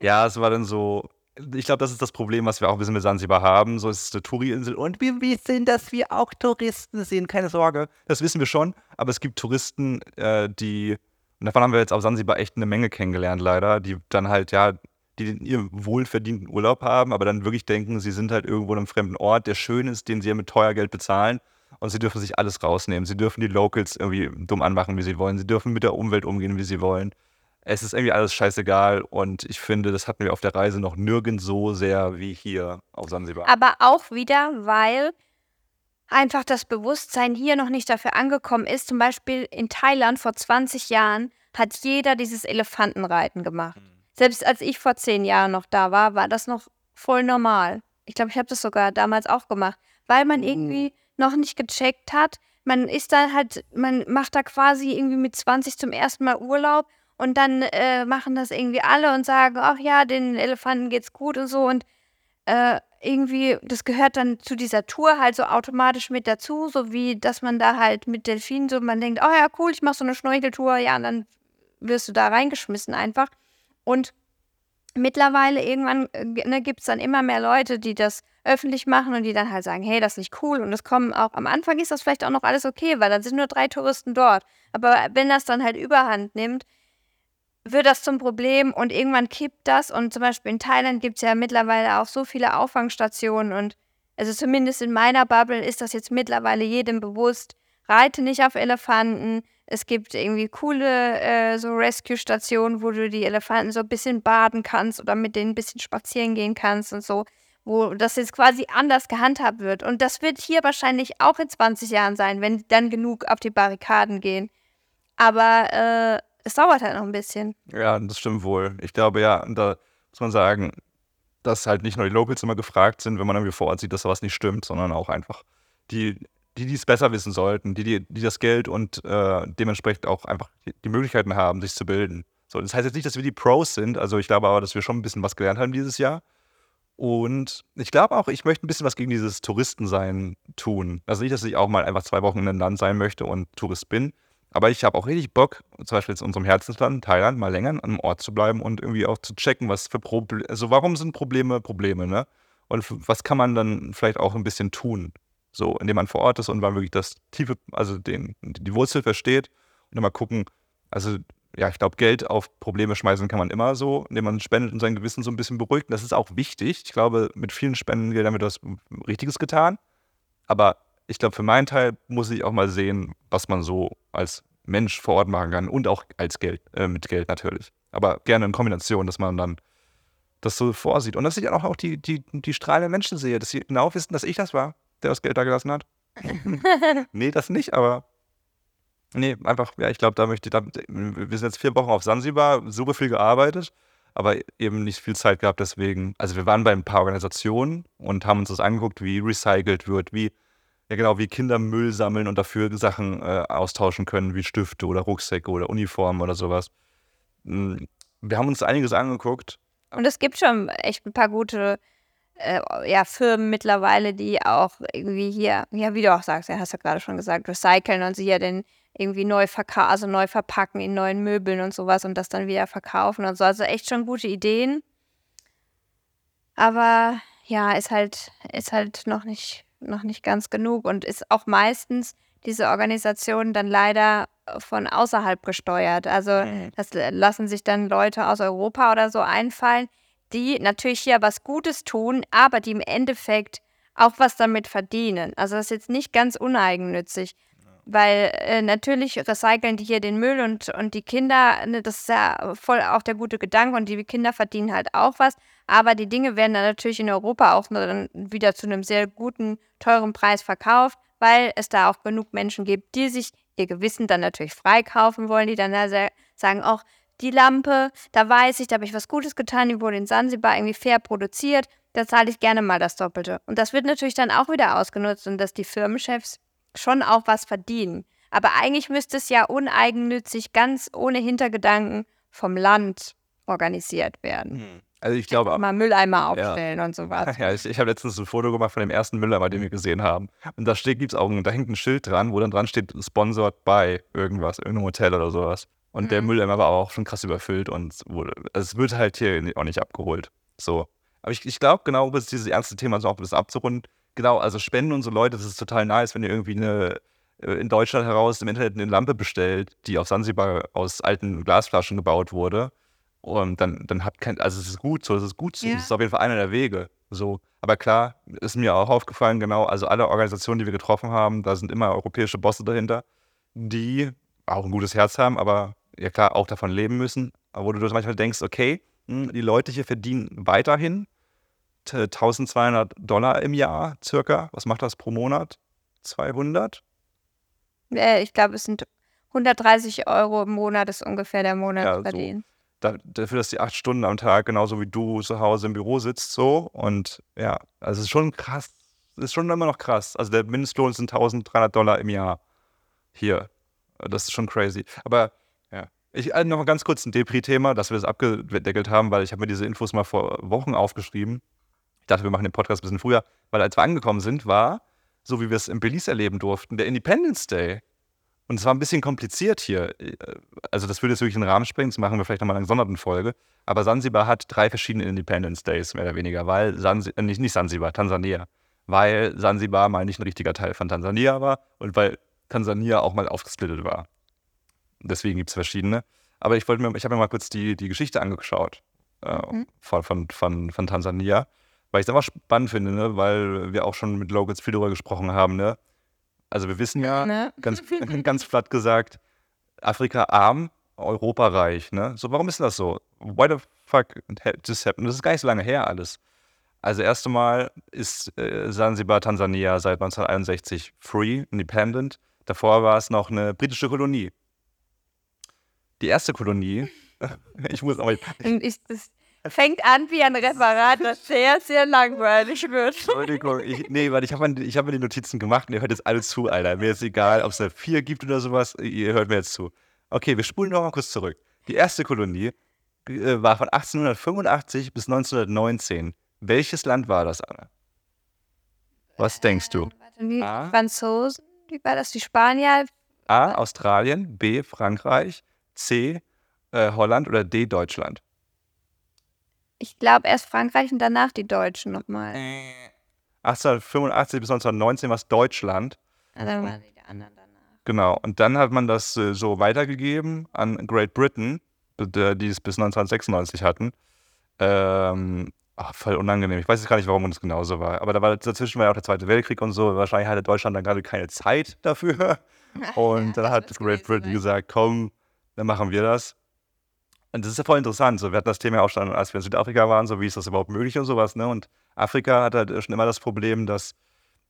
Ja, es war dann so. Ich glaube, das ist das Problem, was wir auch ein bisschen mit Zanzibar haben. So es ist eine Touri-Insel und wir wissen, dass wir auch Touristen sind, keine Sorge. Das wissen wir schon. Aber es gibt Touristen, äh, die, und davon haben wir jetzt auf Zanzibar echt eine Menge kennengelernt, leider, die dann halt, ja, die ihren wohlverdienten Urlaub haben, aber dann wirklich denken, sie sind halt irgendwo in einem fremden Ort, der schön ist, den sie ja mit teuer Geld bezahlen. Und sie dürfen sich alles rausnehmen. Sie dürfen die Locals irgendwie dumm anmachen, wie sie wollen. Sie dürfen mit der Umwelt umgehen, wie sie wollen. Es ist irgendwie alles scheißegal. Und ich finde, das hatten wir auf der Reise noch nirgends so sehr wie hier auf Sansibar. Aber auch wieder, weil einfach das Bewusstsein hier noch nicht dafür angekommen ist. Zum Beispiel in Thailand vor 20 Jahren hat jeder dieses Elefantenreiten gemacht. Selbst als ich vor zehn Jahren noch da war, war das noch voll normal. Ich glaube, ich habe das sogar damals auch gemacht, weil man irgendwie noch nicht gecheckt hat. Man ist da halt, man macht da quasi irgendwie mit 20 zum ersten Mal Urlaub und dann äh, machen das irgendwie alle und sagen, ach ja, den Elefanten geht's gut und so und äh, irgendwie, das gehört dann zu dieser Tour halt so automatisch mit dazu, so wie dass man da halt mit Delfinen so, man denkt, oh ja, cool, ich mache so eine Schnorcheltour, ja, und dann wirst du da reingeschmissen einfach. Und mittlerweile irgendwann äh, ne, gibt es dann immer mehr Leute, die das öffentlich machen und die dann halt sagen, hey, das ist nicht cool. Und es kommen auch, am Anfang ist das vielleicht auch noch alles okay, weil dann sind nur drei Touristen dort. Aber wenn das dann halt überhand nimmt, wird das zum Problem und irgendwann kippt das. Und zum Beispiel in Thailand gibt es ja mittlerweile auch so viele Auffangstationen und also zumindest in meiner Bubble ist das jetzt mittlerweile jedem bewusst. Reite nicht auf Elefanten. Es gibt irgendwie coole äh, so Rescue-Stationen, wo du die Elefanten so ein bisschen baden kannst oder mit denen ein bisschen spazieren gehen kannst und so, wo das jetzt quasi anders gehandhabt wird. Und das wird hier wahrscheinlich auch in 20 Jahren sein, wenn dann genug auf die Barrikaden gehen. Aber äh, es dauert halt noch ein bisschen. Ja, das stimmt wohl. Ich glaube, ja, und da muss man sagen, dass halt nicht nur die Locals immer gefragt sind, wenn man irgendwie vor Ort sieht, dass da was nicht stimmt, sondern auch einfach die, die es besser wissen sollten, die, die, die das Geld und äh, dementsprechend auch einfach die, die Möglichkeiten haben, sich zu bilden. So, das heißt jetzt nicht, dass wir die Pros sind, also ich glaube aber, dass wir schon ein bisschen was gelernt haben dieses Jahr. Und ich glaube auch, ich möchte ein bisschen was gegen dieses Touristensein tun. Also nicht, dass ich auch mal einfach zwei Wochen in einem Land sein möchte und Tourist bin, aber ich habe auch richtig Bock, zum Beispiel jetzt in unserem Herzensland, Thailand, mal länger an einem Ort zu bleiben und irgendwie auch zu checken, was für Probleme, also warum sind Probleme Probleme, ne? Und was kann man dann vielleicht auch ein bisschen tun, so, indem man vor Ort ist und man wirklich das tiefe, also den, die Wurzel versteht und dann mal gucken, also ja, ich glaube, Geld auf Probleme schmeißen kann man immer so, indem man spendet und sein Gewissen so ein bisschen beruhigt. Und das ist auch wichtig. Ich glaube, mit vielen Spendengeldern wird was Richtiges getan. Aber ich glaube, für meinen Teil muss ich auch mal sehen, was man so als Mensch vor Ort machen kann und auch als Geld, äh, mit Geld natürlich. Aber gerne in Kombination, dass man dann das so vorsieht. Und dass ich dann auch, auch die, die, die strahlenden Menschen sehe, dass sie genau wissen, dass ich das war, der das Geld da gelassen hat. nee, das nicht, aber nee, einfach, ja, ich glaube, da möchte ich, da, wir sind jetzt vier Wochen auf Sansibar, super viel gearbeitet, aber eben nicht viel Zeit gehabt, deswegen, also wir waren bei ein paar Organisationen und haben uns das angeguckt, wie recycelt wird, wie, ja genau, wie Kinder Müll sammeln und dafür Sachen äh, austauschen können, wie Stifte oder Rucksäcke oder Uniformen oder sowas. Mm, Wir haben uns einiges angeguckt. Und es gibt schon echt ein paar gute äh, ja, Firmen mittlerweile, die auch irgendwie hier, ja, wie du auch sagst, ja, hast du gerade schon gesagt, recyceln und sie ja den irgendwie neu verkaufen, also neu verpacken in neuen Möbeln und sowas und das dann wieder verkaufen und so. Also echt schon gute Ideen. Aber ja, ist halt, ist halt noch nicht, noch nicht ganz genug und ist auch meistens diese Organisation dann leider von außerhalb gesteuert. Also Mhm. das lassen sich dann Leute aus Europa oder so einfallen, die natürlich hier was Gutes tun, aber die im Endeffekt auch was damit verdienen. Also das ist jetzt nicht ganz uneigennützig. Weil äh, natürlich recyceln die hier den Müll und, und die Kinder, ne, das ist ja voll auch der gute Gedanke und die Kinder verdienen halt auch was. Aber die Dinge werden dann natürlich in Europa auch dann wieder zu einem sehr guten, teuren Preis verkauft, weil es da auch genug Menschen gibt, die sich ihr Gewissen dann natürlich freikaufen wollen, die dann da sa- sagen, auch die Lampe, da weiß ich, da habe ich was Gutes getan, die wurde in Sansibar irgendwie fair produziert, da zahle ich gerne mal das Doppelte. Und das wird natürlich dann auch wieder ausgenutzt und dass die Firmenchefs schon auch was verdienen. Aber eigentlich müsste es ja uneigennützig, ganz ohne Hintergedanken vom Land organisiert werden. Also ich glaube, Mal Mülleimer aufstellen und sowas. ja, ich, ich habe letztens ein Foto gemacht von dem ersten Mülleimer, den wir gesehen haben. Und da steht, gibt's auch, ein- da hängt ein Schild dran, wo dann dran steht, sponsored by irgendwas, irgendein Hotel oder sowas. Und der Mhm. Mülleimer war auch schon krass überfüllt und wurde, also es wird halt hier auch nicht abgeholt. So. Aber ich, ich glaube, genau, um dieses ernste Thema so auch ein bisschen abzurunden, genau, also Spenden und so Leute, das ist total nice, wenn ihr irgendwie eine äh, in Deutschland heraus im Internet eine Lampe bestellt, die auf Sansibar aus alten Glasflaschen gebaut wurde. Und dann, dann habt kein, also es ist gut so, es ist gut so, Ja. das ist auf jeden Fall einer der Wege. So. Aber klar, ist mir auch aufgefallen, genau, also alle Organisationen, die wir getroffen haben, da sind immer europäische Bosse dahinter, die auch ein gutes Herz haben, aber ja klar, auch davon leben müssen. Aber wo du manchmal denkst, okay, hm, die Leute hier verdienen weiterhin 1200 Dollar im Jahr circa. Was macht das pro Monat? 200? Äh, ich glaube, es sind 130 Euro im Monat ist ungefähr der Ja, so. Monatsverdienst. da, dafür, dass die acht Stunden am Tag, genauso wie du zu Hause im Büro sitzt, so. Und ja, also es ist schon krass. Es ist schon immer noch krass. Also der Mindestlohn sind 1300 Dollar im Jahr hier. Das ist schon crazy. Aber ja, ich äh, noch mal ganz kurz ein Depri-Thema, dass wir das abgedeckelt haben, weil ich habe mir diese Infos mal vor Wochen aufgeschrieben. Ich dachte, wir machen den Podcast ein bisschen früher, weil als wir angekommen sind, war, so wie wir es in Belize erleben durften, der Independence Day. Und es war ein bisschen kompliziert hier. Also das würde jetzt wirklich den Rahmen sprengen, das machen wir vielleicht nochmal in einer gesonderten Folge. Aber Sansibar hat drei verschiedene Independence Days, mehr oder weniger, weil Sansi äh, nicht, nicht Sansibar, Tansania. Weil Sansibar mal nicht ein richtiger Teil von Tansania war und weil Tansania auch mal aufgesplittet war. Deswegen gibt es verschiedene. Aber ich wollte mir, ich habe mir mal kurz die, die Geschichte angeschaut äh, Mhm. von, von, von, von Tansania, weil ich es einfach spannend finde, ne? weil wir auch schon mit Locals viel darüber gesprochen haben. Ne? Also wir wissen ja, Ne? ganz, ganz platt gesagt, Afrika arm, Europa reich. Ne? So, warum ist denn das so? Why the fuck this happened? Das ist gar nicht so lange her alles. Also erst einmal ist äh, Sansibar Tansania seit 1961 free, independent. Davor war es noch eine britische Kolonie. Die erste Kolonie, ich muss aber, ich, das fängt an wie ein Referat, das sehr, sehr langweilig wird. Entschuldigung, ich, nee, weil ich habe mir, hab mir die Notizen gemacht und ihr hört jetzt alle zu, Alter. Mir ist egal, ob es da vier gibt oder sowas, ihr hört mir jetzt zu. Okay, wir spulen noch mal kurz zurück. Die erste Kolonie äh, war von 1885 bis 1919. Welches Land war das, Anna? Was denkst du? Warte, Die Ah. Franzosen, wie war das? Die Spanier? A. Australien, B. Frankreich, C. Äh, Holland oder D. Deutschland? Ich glaube erst Frankreich und danach die Deutschen nochmal. 1885 bis 1919 war es Deutschland. Ah, dann waren die anderen danach. Genau, und dann hat man das äh, so weitergegeben an Great Britain, die es bis 1996 hatten. Ähm, ach, voll unangenehm. Ich weiß jetzt gar nicht, warum das genauso war. Aber da war, dazwischen war ja auch der Zweite Weltkrieg und so. Wahrscheinlich hatte Deutschland dann gerade keine Zeit dafür. Und dann hat Great Britain gesagt, komm, dann machen wir das. Und das ist ja voll interessant. So, wir hatten das Thema auch schon, als wir in Südafrika waren, so wie ist das überhaupt möglich und sowas. Ne? Und Afrika hat halt schon immer das Problem, dass,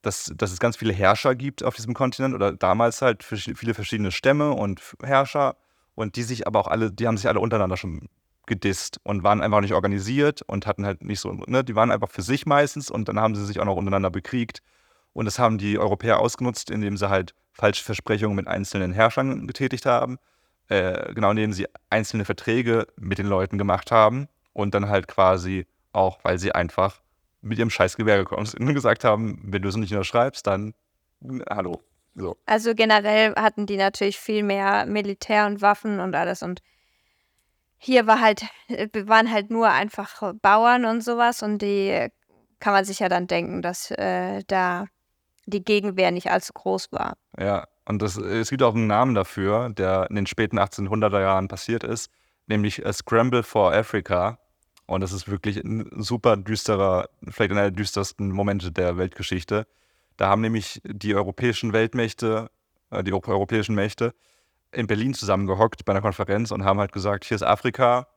dass, dass es ganz viele Herrscher gibt auf diesem Kontinent oder damals halt viele verschiedene Stämme und Herrscher und die sich aber auch alle, die haben sich alle untereinander schon gedisst und waren einfach nicht organisiert und hatten halt nicht so, ne, die waren einfach für sich meistens und dann haben sie sich auch noch untereinander bekriegt. Und das haben die Europäer ausgenutzt, indem sie halt falsche Versprechungen mit einzelnen Herrschern getätigt haben. Äh, genau, indem sie einzelne Verträge mit den Leuten gemacht haben und dann halt quasi auch, weil sie einfach mit ihrem Scheißgewehr gekommen sind und gesagt haben, wenn du es nicht unterschreibst, dann n- hallo. So. Also generell hatten die natürlich viel mehr Militär und Waffen und alles und hier war halt, äh, waren halt nur einfach Bauern und sowas und die kann man sich ja dann denken, dass äh, da die Gegenwehr nicht allzu groß war. Ja, und das, es gibt auch einen Namen dafür, der in den späten 1800er Jahren passiert ist, nämlich A Scramble for Africa. Und das ist wirklich ein super düsterer, vielleicht einer der düstersten Momente der Weltgeschichte. Da haben nämlich die europäischen Weltmächte, äh, die eu- europäischen Mächte in Berlin zusammengehockt bei einer Konferenz und haben halt gesagt, hier ist Afrika,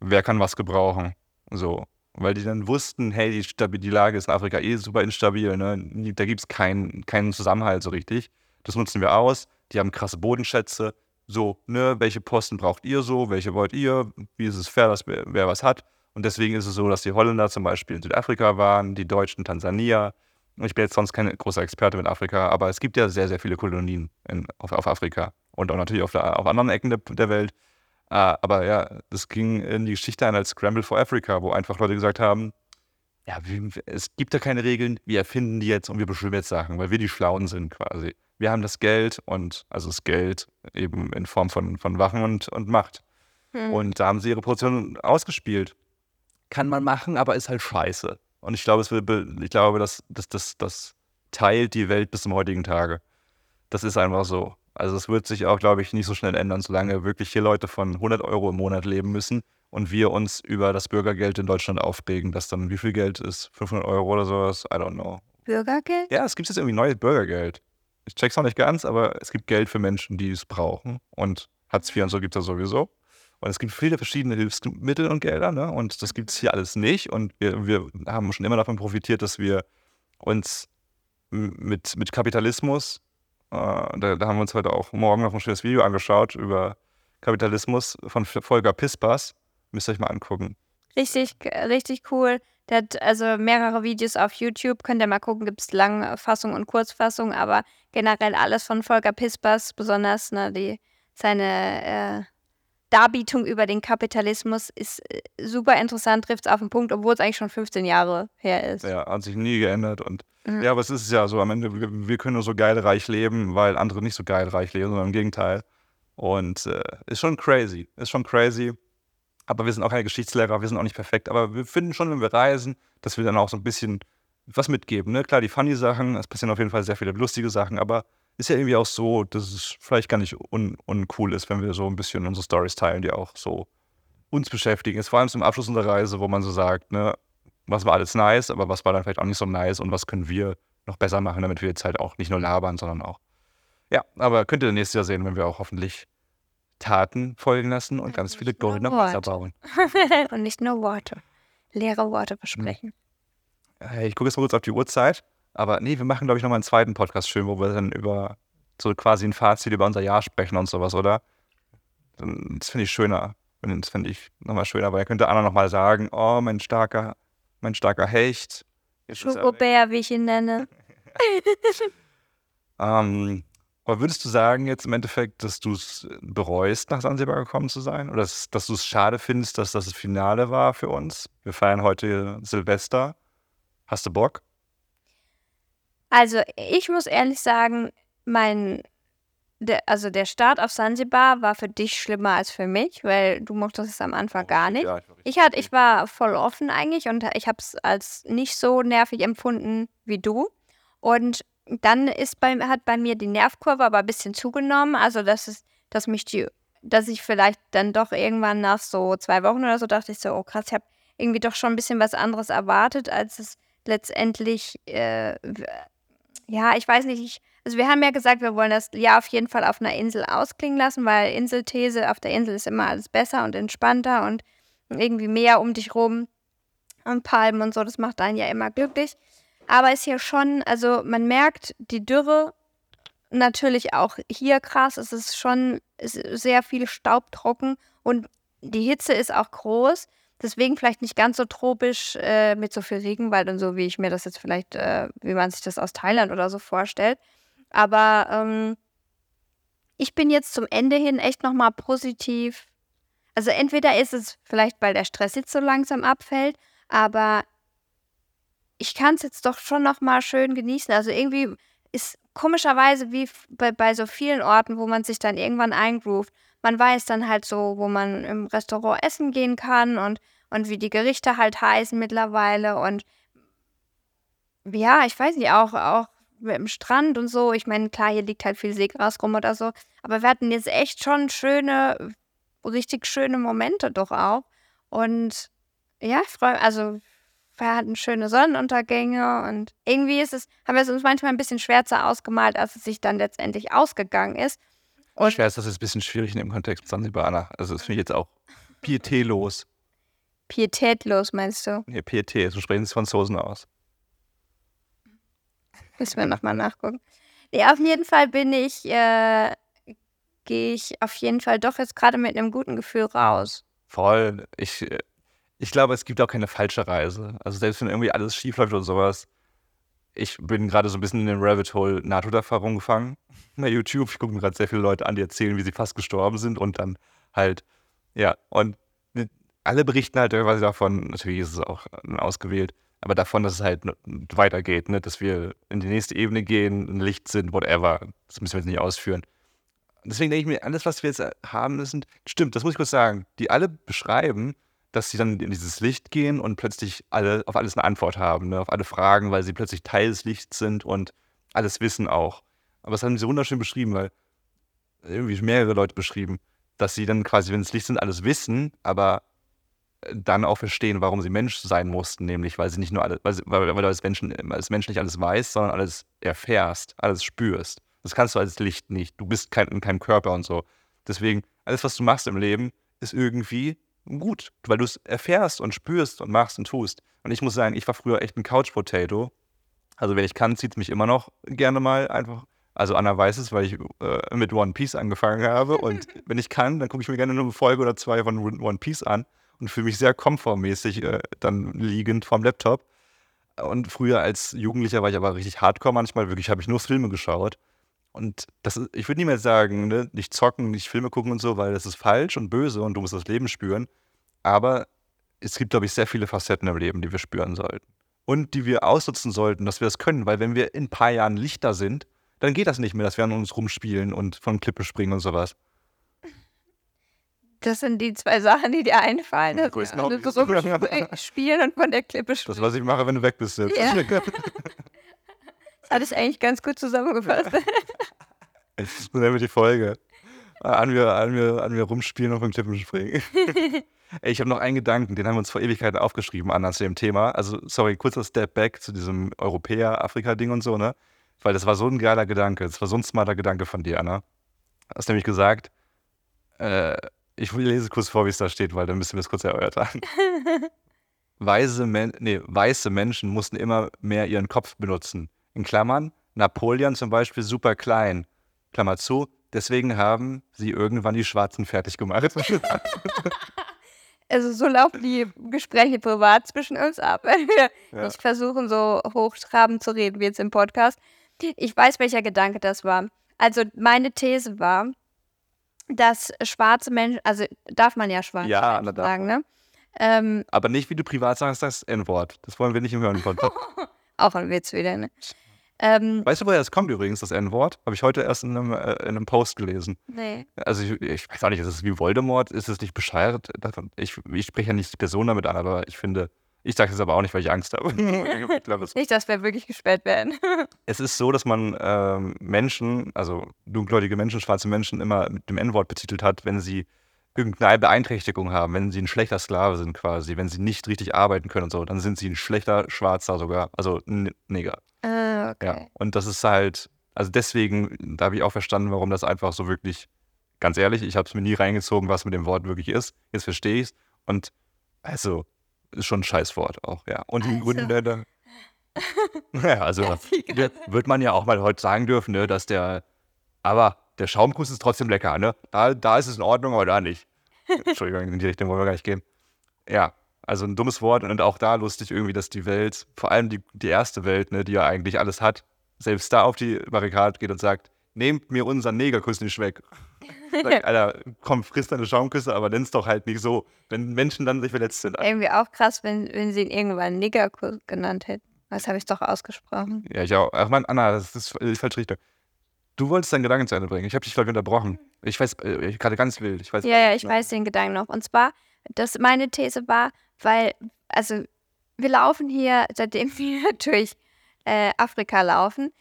wer kann was gebrauchen? So. Weil die dann wussten, hey, die, die Lage ist in Afrika eh super instabil, ne? Da gibt es keinen, keinen Zusammenhalt so richtig. Das nutzen wir aus. Die haben krasse Bodenschätze. So, ne, welche Posten braucht ihr so? Welche wollt ihr? Wie ist es fair, dass wer, wer was hat? Und deswegen ist es so, dass die Holländer zum Beispiel in Südafrika waren, die Deutschen Tansania. Ich bin jetzt sonst kein großer Experte mit Afrika, aber es gibt ja sehr, sehr viele Kolonien in, auf, auf Afrika und auch natürlich auf, der, auf anderen Ecken der, der Welt. Ah, aber ja, das ging in die Geschichte ein als Scramble for Africa, wo einfach Leute gesagt haben, ja, es gibt da keine Regeln, wir erfinden die jetzt und wir bestimmen jetzt Sachen, weil wir die Schlauen sind quasi. Wir haben das Geld und also das Geld eben in Form von, von Wachen und, und Macht. Hm. Und da haben sie ihre Position ausgespielt. Kann man machen, aber ist halt scheiße. Und ich glaube, es will, ich glaube, das, das, das, das teilt die Welt bis zum heutigen Tage. Das ist einfach so. Also es wird sich auch, glaube ich, nicht so schnell ändern, solange wirklich hier Leute von 100 Euro im Monat leben müssen und wir uns über das Bürgergeld in Deutschland aufregen, das dann wie viel Geld ist? 500 Euro oder sowas? I don't know. Bürgergeld? Ja, es gibt jetzt irgendwie neues Bürgergeld. Ich check's noch nicht ganz, aber es gibt Geld für Menschen, die es brauchen. Und Hartz IV und so gibt es sowieso. Und es gibt viele verschiedene Hilfsmittel und Gelder, ne? Und das gibt es hier alles nicht. Und wir, wir haben schon immer davon profitiert, dass wir uns mit, mit Kapitalismus, äh, da, da haben wir uns heute auch morgen noch ein schönes Video angeschaut über Kapitalismus von Volker Pispas. Müsst ihr euch mal angucken. Richtig, richtig cool. Der hat also mehrere Videos auf YouTube. Könnt ihr mal gucken, gibt es Langfassung und Kurzfassung, aber generell alles von Volker Pispers, besonders ne, die, seine äh, Darbietung über den Kapitalismus ist äh, super interessant, trifft es auf den Punkt, obwohl es eigentlich schon 15 Jahre her ist. Ja, hat sich nie geändert. Und Mhm. ja, aber es ist ja so, am Ende, wir, wir können nur so geil reich leben, weil andere nicht so geil reich leben, sondern im Gegenteil. Und äh, ist schon crazy. Ist schon crazy. Aber wir sind auch keine Geschichtslehrer, wir sind auch nicht perfekt. Aber wir finden schon, wenn wir reisen, dass wir dann auch so ein bisschen was mitgeben. Ne? Klar, die funny Sachen, es passieren auf jeden Fall sehr viele lustige Sachen, aber ist ja irgendwie auch so, dass es vielleicht gar nicht un uncool ist, wenn wir so ein bisschen unsere Stories teilen, die auch so uns beschäftigen. Ist vor allem zum Abschluss unserer Reise, wo man so sagt, ne, was war alles nice, aber was war dann vielleicht auch nicht so nice und was können wir noch besser machen, damit wir jetzt halt auch nicht nur labern, sondern auch. Ja, aber könnt ihr nächstes Jahr sehen, wenn wir auch hoffentlich Taten folgen lassen und ganz viele Nicht nur goldene Häuser Worte. bauen. und nicht nur Worte. Leere Worte versprechen. Hey, ich gucke jetzt mal kurz auf die Uhrzeit, aber nee, wir machen, glaube ich, nochmal einen zweiten Podcast schön, wo wir dann über so quasi ein Fazit über unser Jahr sprechen und sowas, oder? Das finde ich schöner. Das finde ich nochmal schöner, weil dann könnte Anna nochmal sagen, oh, mein starker, mein starker Hecht. Schokobär, wie ich ihn nenne. Ähm, aber würdest du sagen jetzt im Endeffekt, dass du es bereust, nach Sansibar gekommen zu sein? Oder dass, dass du es schade findest, dass das das Finale war für uns? Wir feiern heute Silvester. Hast du Bock? Also, ich muss ehrlich sagen, mein, der, also der Start auf Sansibar war für dich schlimmer als für mich, weil du mochtest es am Anfang gar nicht. Ja, ich war hatte, ich war voll offen eigentlich und ich habe es als nicht so nervig empfunden wie du. Und dann ist bei, hat bei mir die Nervkurve aber ein bisschen zugenommen. Also, dass, es, dass mich die, dass ich vielleicht dann doch irgendwann nach so zwei Wochen oder so dachte ich so, oh krass, ich habe irgendwie doch schon ein bisschen was anderes erwartet, als es letztendlich, äh, ja, ich weiß nicht, ich, also wir haben ja gesagt, wir wollen das Jahr auf jeden Fall auf einer Insel ausklingen lassen, weil Inselthese, auf der Insel ist immer alles besser und entspannter und irgendwie mehr um dich rum und Palmen und so, das macht einen ja immer glücklich. Aber ist hier schon, also man merkt die Dürre natürlich auch hier krass, es ist schon sehr viel staubtrocken und die Hitze ist auch groß. Deswegen vielleicht nicht ganz so tropisch äh, mit so viel Regenwald und so, wie ich mir das jetzt vielleicht, äh, wie man sich das aus Thailand oder so vorstellt. Aber ähm, ich bin jetzt zum Ende hin echt nochmal positiv. Also entweder ist es vielleicht, weil der Stress jetzt so langsam abfällt, aber ich kann es jetzt doch schon nochmal schön genießen. Also irgendwie ist komischerweise wie bei, bei so vielen Orten, wo man sich dann irgendwann eingroovt. Man weiß dann halt so, wo man im Restaurant essen gehen kann und, und wie die Gerichte halt heißen mittlerweile. Und ja, ich weiß nicht, auch, auch mit dem Strand und so. Ich meine, klar, hier liegt halt viel Seegras rum oder so. Aber wir hatten jetzt echt schon schöne, richtig schöne Momente doch auch. Und ja, ich freue mich, also wir hatten schöne Sonnenuntergänge und irgendwie ist es, haben wir es uns manchmal ein bisschen schwärzer ausgemalt, als es sich dann letztendlich ausgegangen ist. Und Schwer ist das jetzt ein bisschen schwierig in dem Kontext. Anna. Also das finde ich jetzt auch pietätlos. pietätlos, meinst du? Nee, Pietät, so sprechen es Franzosen aus. Müssen wir nochmal nachgucken. Nee, auf jeden Fall bin ich, äh, gehe ich auf jeden Fall doch jetzt gerade mit einem guten Gefühl raus. Voll. Ich, äh, ich glaube, es gibt auch keine falsche Reise. Also selbst wenn irgendwie alles schief läuft und sowas. Ich bin gerade so ein bisschen in den Rabbit Hole Nahtoderfahrung gefangen. Bei YouTube. Ich gucke mir gerade sehr viele Leute an, die erzählen, wie sie fast gestorben sind und dann halt Ja, und alle berichten halt quasi davon, natürlich ist es auch ausgewählt, aber davon, dass es halt weitergeht, ne? dass wir in die nächste Ebene gehen, ein Licht sind, whatever. Das müssen wir jetzt nicht ausführen. Deswegen denke ich mir, alles, was wir jetzt haben müssen, stimmt, das muss ich kurz sagen, die alle beschreiben, dass sie dann in dieses Licht gehen und plötzlich alle auf alles eine Antwort haben, ne? auf alle Fragen, weil sie plötzlich Teil des Lichts sind und alles wissen auch. Aber das haben sie wunderschön beschrieben, weil irgendwie mehrere Leute beschrieben, dass sie dann quasi, wenn es Licht sind, alles wissen, aber dann auch verstehen, warum sie Mensch sein mussten, nämlich weil sie nicht nur alles, weil, sie, weil, weil du als, Menschen, als Mensch nicht alles weißt, sondern alles erfährst, alles spürst. Das kannst du als Licht nicht. Du bist kein, in keinem Körper und so. Deswegen, alles, was du machst im Leben, ist irgendwie gut, weil du es erfährst und spürst und machst und tust. Und ich muss sagen, ich war früher echt ein Couch-Potato. Also, wenn ich kann, zieht es mich immer noch gerne mal einfach. Also, Anna weiß es, weil ich äh, mit One Piece angefangen habe. Und wenn ich kann, dann gucke ich mir gerne nur eine Folge oder zwei von One Piece an und fühle mich sehr komfortmäßig äh, dann liegend vorm Laptop. Und früher als Jugendlicher war ich aber richtig hardcore manchmal. Wirklich habe ich nur Filme geschaut. Und das ist, ich würde nie mehr sagen, ne, nicht zocken, nicht Filme gucken und so, weil das ist falsch und böse und du musst das Leben spüren. Aber es gibt, glaube ich, sehr viele Facetten im Leben, die wir spüren sollten. Und die wir ausnutzen sollten, dass wir das können. Weil wenn wir in ein paar Jahren Lichter sind, dann geht das nicht mehr, dass wir an uns rumspielen und von Klippe springen und sowas. Das sind die zwei Sachen, die dir einfallen. Das Größten das Hobbys. Spielen und von der Klippe springen. Das, was ich mache, wenn du weg bist jetzt. Ja. Hat es eigentlich ganz gut zusammengefasst. So nennen wir die Folge. An wir, an wir, an wir rumspielen und von Klippen springen. Ey, ich habe noch einen Gedanken, den haben wir uns vor Ewigkeiten aufgeschrieben, Anna, zu dem Thema. Also, sorry, kurzer Step back zu diesem Europäer-Afrika-Ding und so, ne? Weil das war so ein geiler Gedanke, das war so ein smarter Gedanke von dir, Anna. Du hast nämlich gesagt, äh, ich lese kurz vor, wie es da steht, weil dann müssen wir es kurz erörtern. Weise, Men nee, weiße Menschen mussten immer mehr ihren Kopf benutzen. In Klammern, Napoleon zum Beispiel super klein. Klammer zu, deswegen haben sie irgendwann die Schwarzen fertig gemacht. Also so laufen die Gespräche privat zwischen uns ab, wenn wir Ja. nicht versuchen, so hochtrabend zu reden wie jetzt im Podcast. Ich weiß, welcher Gedanke das war. Also meine These war, dass schwarze Menschen, also darf man ja schwarz Ja, na, darf sagen, ne? Ähm, Aber nicht, wie du privat sagst, das N-Wort. Das wollen wir nicht im Hören Podcast. auch ein Witz wieder, ne? Ähm, Weißt du, woher das kommt übrigens, das N-Wort? Habe ich heute erst in einem, äh, in einem Post gelesen. nee. Also ich, ich weiß auch nicht, ist es wie Voldemort? Ist es nicht bescheuert? Ich, ich spreche ja nicht die Person damit an, aber ich finde, ich sage es aber auch nicht, weil ich Angst habe. ich glaube, es, Nicht, dass wir wirklich gesperrt werden. es ist so, dass man ähm, Menschen, also dunkelhäutige Menschen, schwarze Menschen immer mit dem N-Wort betitelt hat, wenn sie irgendeine Beeinträchtigung haben, wenn sie ein schlechter Sklave sind quasi, wenn sie nicht richtig arbeiten können und so, dann sind sie ein schlechter Schwarzer sogar, also ein Neger. Ah, okay. Ja, und das ist halt, also deswegen, da habe ich auch verstanden, warum das einfach so wirklich, ganz ehrlich, ich habe es mir nie reingezogen, was mit dem Wort wirklich ist. Jetzt verstehe ich es. Und also, ist schon ein Scheißwort auch, ja. Und im Also. Grunde, da, ja, also, wird, wird man ja auch mal heute sagen dürfen, ne, dass der, aber der Schaumkuss ist trotzdem lecker, ne? Da, da ist es in Ordnung, aber da nicht. Entschuldigung, in die Richtung wollen wir gar nicht gehen. Ja, also ein dummes Wort und auch da lustig irgendwie, dass die Welt, vor allem die, die erste Welt, ne, die ja eigentlich alles hat, selbst da auf die Barrikade geht und sagt, nehmt mir unseren Negerkuss nicht weg. Sag, Alter, komm, friss deine Schaumküsse, aber nenn's doch halt nicht so, wenn Menschen dann sich verletzt sind. Irgendwie auch krass, wenn, wenn sie ihn irgendwann Niggerkuss genannt hätten. Das habe ich doch ausgesprochen. Ja, ich auch. Ach man, Anna, das ist die falsche Richtung. Du wolltest deinen Gedanken zu Ende bringen. Ich habe dich, glaube ich, unterbrochen. Ich weiß, äh, ich gerade ganz wild. Ich weiß Ja, ja, ich weiß den Gedanken noch. Und zwar, dass meine These war, weil, also wir laufen hier, seitdem wir durch äh, Afrika laufen,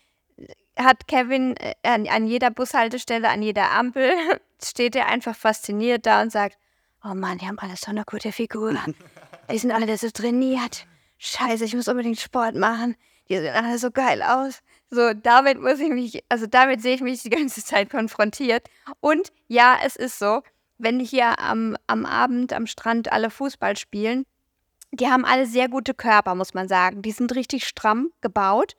hat Kevin äh, an, an jeder Bushaltestelle, an jeder Ampel, steht er einfach fasziniert da und sagt, oh Mann, die haben alle so eine gute Figur. Die sind alle so trainiert. Scheiße, ich muss unbedingt Sport machen. Die sehen alle so geil aus. So, damit muss ich mich, also damit sehe ich mich die ganze Zeit konfrontiert. Und ja, es ist so, wenn hier am, am Abend am Strand alle Fußball spielen, die haben alle sehr gute Körper, muss man sagen. Die sind richtig stramm gebaut.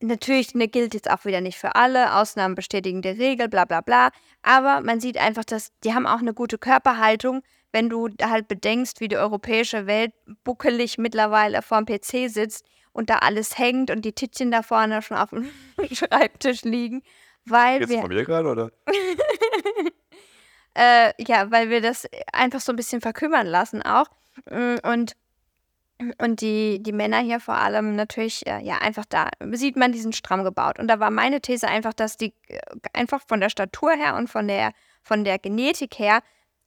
Natürlich ne, gilt jetzt auch wieder nicht für alle, Ausnahmen bestätigen die Regel, bla bla bla. Aber man sieht einfach, dass die haben auch eine gute Körperhaltung, wenn du halt bedenkst, wie die europäische Welt buckelig mittlerweile vorm PC sitzt und da alles hängt und die Tittchen da vorne schon auf dem Schreibtisch liegen. Weil Jetzt wir, von mir gerade, oder? Äh, ja, weil wir das einfach so ein bisschen verkümmern lassen auch. Mm, und und die, die Männer hier vor allem natürlich, äh, ja, einfach da sieht man diesen stramm gebaut. Und da war meine These einfach, dass die äh, einfach von der Statur her und von der, von der Genetik her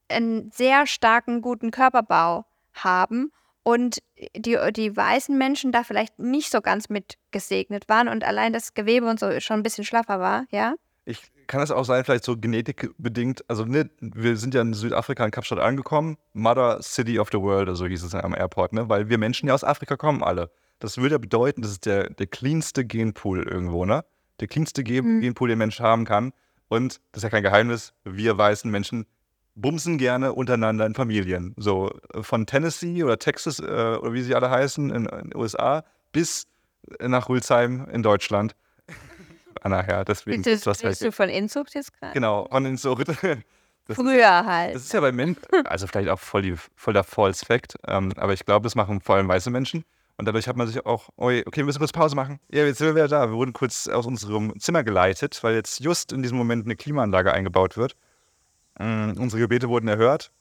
einen sehr starken, guten Körperbau haben und die, die weißen Menschen da vielleicht nicht so ganz mit gesegnet waren und allein das Gewebe und so schon ein bisschen schlaffer war, ja? Ich kann es auch sein, vielleicht so genetikbedingt. Also, ne, wir sind ja in Südafrika in Kapstadt angekommen. Mother City of the World, also hieß es am Airport, ne? Weil wir Menschen ja aus Afrika kommen alle. Das würde ja bedeuten, das ist der, der cleanste Genpool irgendwo, ne? Der cleanste Gen Mhm. Genpool, den Mensch haben kann. Und das ist ja kein Geheimnis, wir weißen Menschen bumsen gerne untereinander in Familien. So von Tennessee oder Texas äh, oder wie sie alle heißen in, in den USA bis nach Rülsheim in Deutschland. Anna, ja, deswegen Bist ist das halt. du von Inzucht jetzt gerade? Genau, von so. Das, Früher halt. das ist ja bei Menschen, also vielleicht auch voll, die, voll der False Fact, ähm, aber ich glaube, das machen vor allem weiße Menschen. Und dadurch hat man sich auch, oh, okay, wir müssen kurz Pause machen. Ja, jetzt sind wir wieder da. Wir wurden kurz aus unserem Zimmer geleitet, weil jetzt just in diesem Moment eine Klimaanlage eingebaut wird. Ähm, unsere Gebete wurden erhört.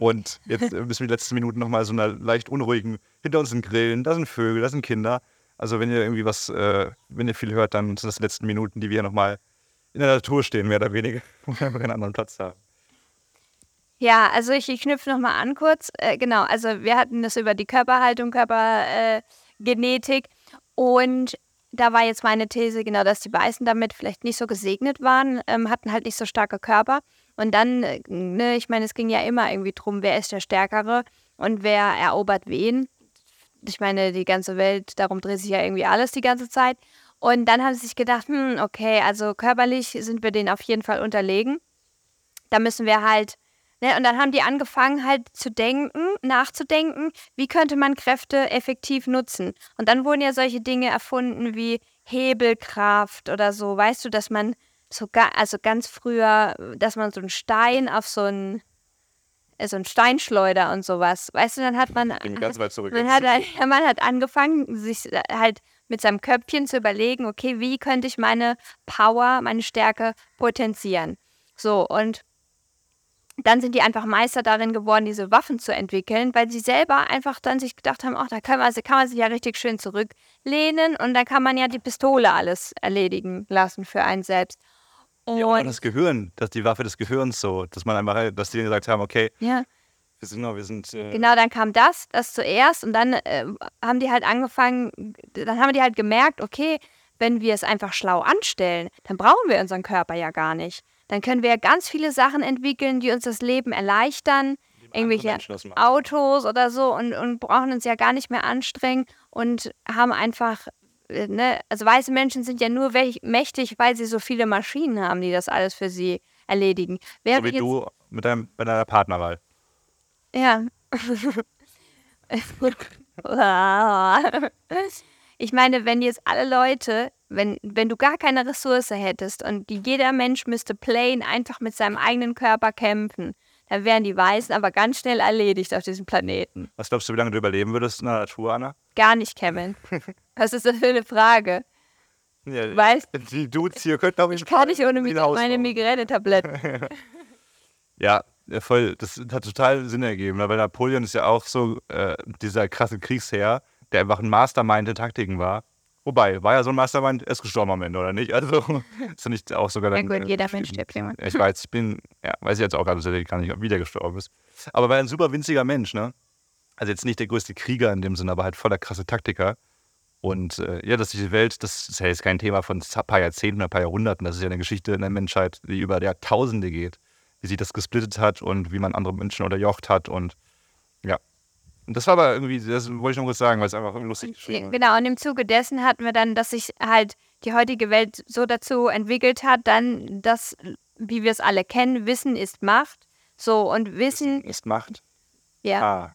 Und jetzt müssen wir die letzten Minuten nochmal so einer leicht unruhigen, hinter uns sind Grillen, da sind Vögel, da sind Kinder. Also wenn ihr irgendwie was, äh, wenn ihr viel hört, dann sind das die letzten Minuten, die wir nochmal in der Natur stehen, mehr oder weniger, wo wir einfach einen anderen Platz haben. Ja, also ich, ich knüpfe nochmal an kurz. Äh, genau, also wir hatten das über die Körperhaltung, Körpergenetik äh, und da war jetzt meine These, genau, dass die Weißen damit vielleicht nicht so gesegnet waren, ähm, hatten halt nicht so starke Körper. Und dann, äh, ne, ich meine, es ging ja immer irgendwie drum, wer ist der Stärkere und wer erobert wen. Ich meine, die ganze Welt, darum dreht sich ja irgendwie alles die ganze Zeit. Und dann haben sie sich gedacht, hm, okay, also körperlich sind wir denen auf jeden Fall unterlegen. Da müssen wir halt Ne, und dann haben die angefangen halt zu denken, nachzudenken, wie könnte man Kräfte effektiv nutzen. Und dann wurden ja solche Dinge erfunden wie Hebelkraft oder so. Weißt du, dass man so ga, also ganz früher, dass man so einen Stein auf so einen so einen Steinschleuder und sowas. Weißt du, dann hat man Bin ganz weit zurück. man hat, man hat angefangen, sich halt mit seinem Köpfchen zu überlegen, okay, wie könnte ich meine Power, meine Stärke potenzieren. So, und dann sind die einfach Meister darin geworden, diese Waffen zu entwickeln, weil sie selber einfach dann sich gedacht haben, ach, da kann man, kann man sich ja richtig schön zurücklehnen und dann kann man ja die Pistole alles erledigen lassen für einen selbst. Und Ja, das Gehirn, das die Waffe des Gehirns so, dass man einfach, dass die gesagt haben, okay, ja. wir sind, genau, wir sind äh, Genau, dann kam das, das zuerst und dann äh, haben die halt angefangen, dann haben die halt gemerkt, okay, wenn wir es einfach schlau anstellen, dann brauchen wir unseren Körper ja gar nicht. Dann können wir ganz viele Sachen entwickeln, die uns das Leben erleichtern, irgendwelche. Autos oder so und, und brauchen uns ja gar nicht mehr anstrengen und haben einfach, ne, also weiße Menschen sind ja nur mächtig, weil sie so viele Maschinen haben, die das alles für sie erledigen. so Während wie jetzt, du mit deinem, bei deiner Partnerwahl. Ja. ich meine, wenn jetzt alle Leute, wenn, wenn du gar keine Ressource hättest und jeder Mensch müsste plain einfach mit seinem eigenen Körper kämpfen, dann wären die Weißen aber ganz schnell erledigt auf diesem Planeten. Was glaubst du, wie lange du überleben würdest in der Natur, Anna? Gar nicht, Kevin. Was ist das für eine Frage? Ja, Weißt die Dudes hier könnten auf jeden Kann ich ohne wie Mi ein Haus meine. Migränetabletten. Ja, voll. Das hat total Sinn ergeben, ne? weil Napoleon ist ja auch so äh, dieser krasse Kriegsherr, der einfach ein Mastermind in Taktiken war. Wobei, war ja so ein Mastermind, er ist gestorben am Ende, oder nicht? Also, ist er nicht auch sogar Ja dann. gut, äh, jeder Mensch stirbt. Ja, Ich weiß, ich bin, ja, weiß ich jetzt auch gerade, er gar nicht wieder gestorben ist. Aber war ein super winziger Mensch, ne? Also jetzt nicht der größte Krieger in dem Sinne, aber halt voller krasse Taktiker. Und äh, ja, dass diese Welt, das ist ja jetzt kein Thema von ein paar Jahrzehnten oder ein paar Jahrhunderten, das ist ja eine Geschichte in der Menschheit, die über Jahrtausende geht, wie sich das gesplittet hat und wie man andere Menschen unterjocht hat und ja. Und das war aber irgendwie, das wollte ich noch kurz sagen, weil es einfach irgendwie lustig geschrieben war. Genau, und im Zuge dessen hatten wir dann, dass sich halt die heutige Welt so dazu entwickelt hat, dann, dass, wie wir es alle kennen, Wissen ist Macht. So, und Wissen, ist Macht. ja, Ah,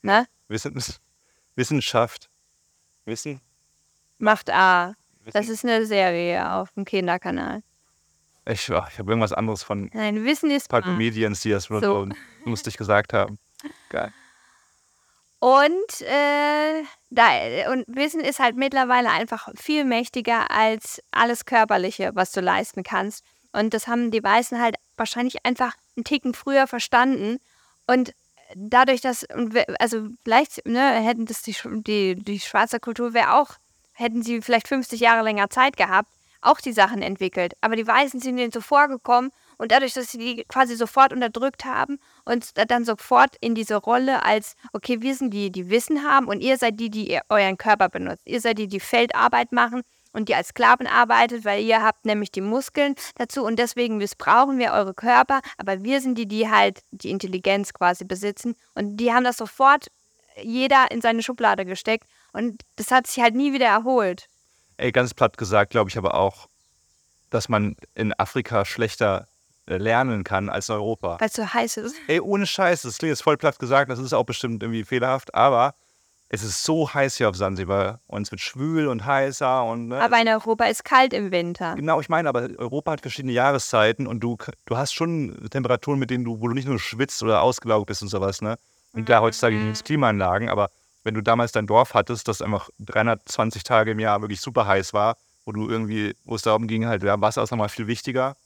ne? Wissen, Wissenschaft. Wissen? Macht A. Wissen? Das ist eine Serie auf dem Kinderkanal. Ich, ich habe irgendwas anderes von Nein, Wissen ist ein paar Macht. Comedians, die das. So. lustig gesagt haben. Geil. Und, äh, da, und Wissen ist halt mittlerweile einfach viel mächtiger als alles Körperliche, was du leisten kannst. Und das haben die Weißen halt wahrscheinlich einfach einen Ticken früher verstanden. Und dadurch, dass, also vielleicht ne, hätten das die, die, die schwarze Kultur wäre auch, hätten sie vielleicht 50 Jahre länger Zeit gehabt, auch die Sachen entwickelt. Aber die Weißen sind ihnen zuvor gekommen und dadurch, dass sie die quasi sofort unterdrückt haben und dann sofort in diese Rolle als, okay, wir sind die, die Wissen haben und ihr seid die, die euren Körper benutzt. Ihr seid die, die Feldarbeit machen und die als Sklaven arbeitet, weil ihr habt nämlich die Muskeln dazu und deswegen missbrauchen wir eure Körper, aber wir sind die, die halt die Intelligenz quasi besitzen und die haben das sofort jeder in seine Schublade gesteckt und das hat sich halt nie wieder erholt. Ey, ganz platt gesagt, glaube ich aber auch, dass man in Afrika schlechter äh, lernen kann als in Europa. Weil es so heiß ist. Ey, ohne Scheiß, das klingt jetzt voll platt gesagt, das ist auch bestimmt irgendwie fehlerhaft, aber es ist so heiß hier auf Sansibar und es wird schwül und heißer und. Ne, aber in Europa ist kalt im Winter. Genau, ich meine, aber Europa hat verschiedene Jahreszeiten und du, du hast schon Temperaturen, mit denen du, wo du nicht nur schwitzt oder ausgelaugt bist und sowas, ne? Und klar, heutzutage gibt es Klimaanlagen, aber wenn du damals dein Dorf hattest, das einfach 320 Tage im Jahr wirklich super heiß war, wo du irgendwie, wo es darum ging, halt, ja, Wasser ist nochmal viel wichtiger.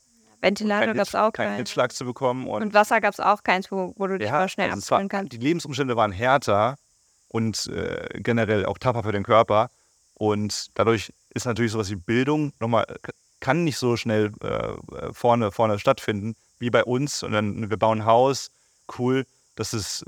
Ventilator gab es auch keinen. Keinen Hitzschlag zu bekommen. Und, und Wasser gab es auch keins, wo, wo du dich ja, mal schnell also abkühlen kannst. Die Lebensumstände waren härter und äh, generell auch tapfer für den Körper. Und dadurch ist natürlich sowas wie Bildung nochmal, kann nicht so schnell äh, vorne, vorne stattfinden wie bei uns. Und dann, wir bauen ein Haus, cool, das ist,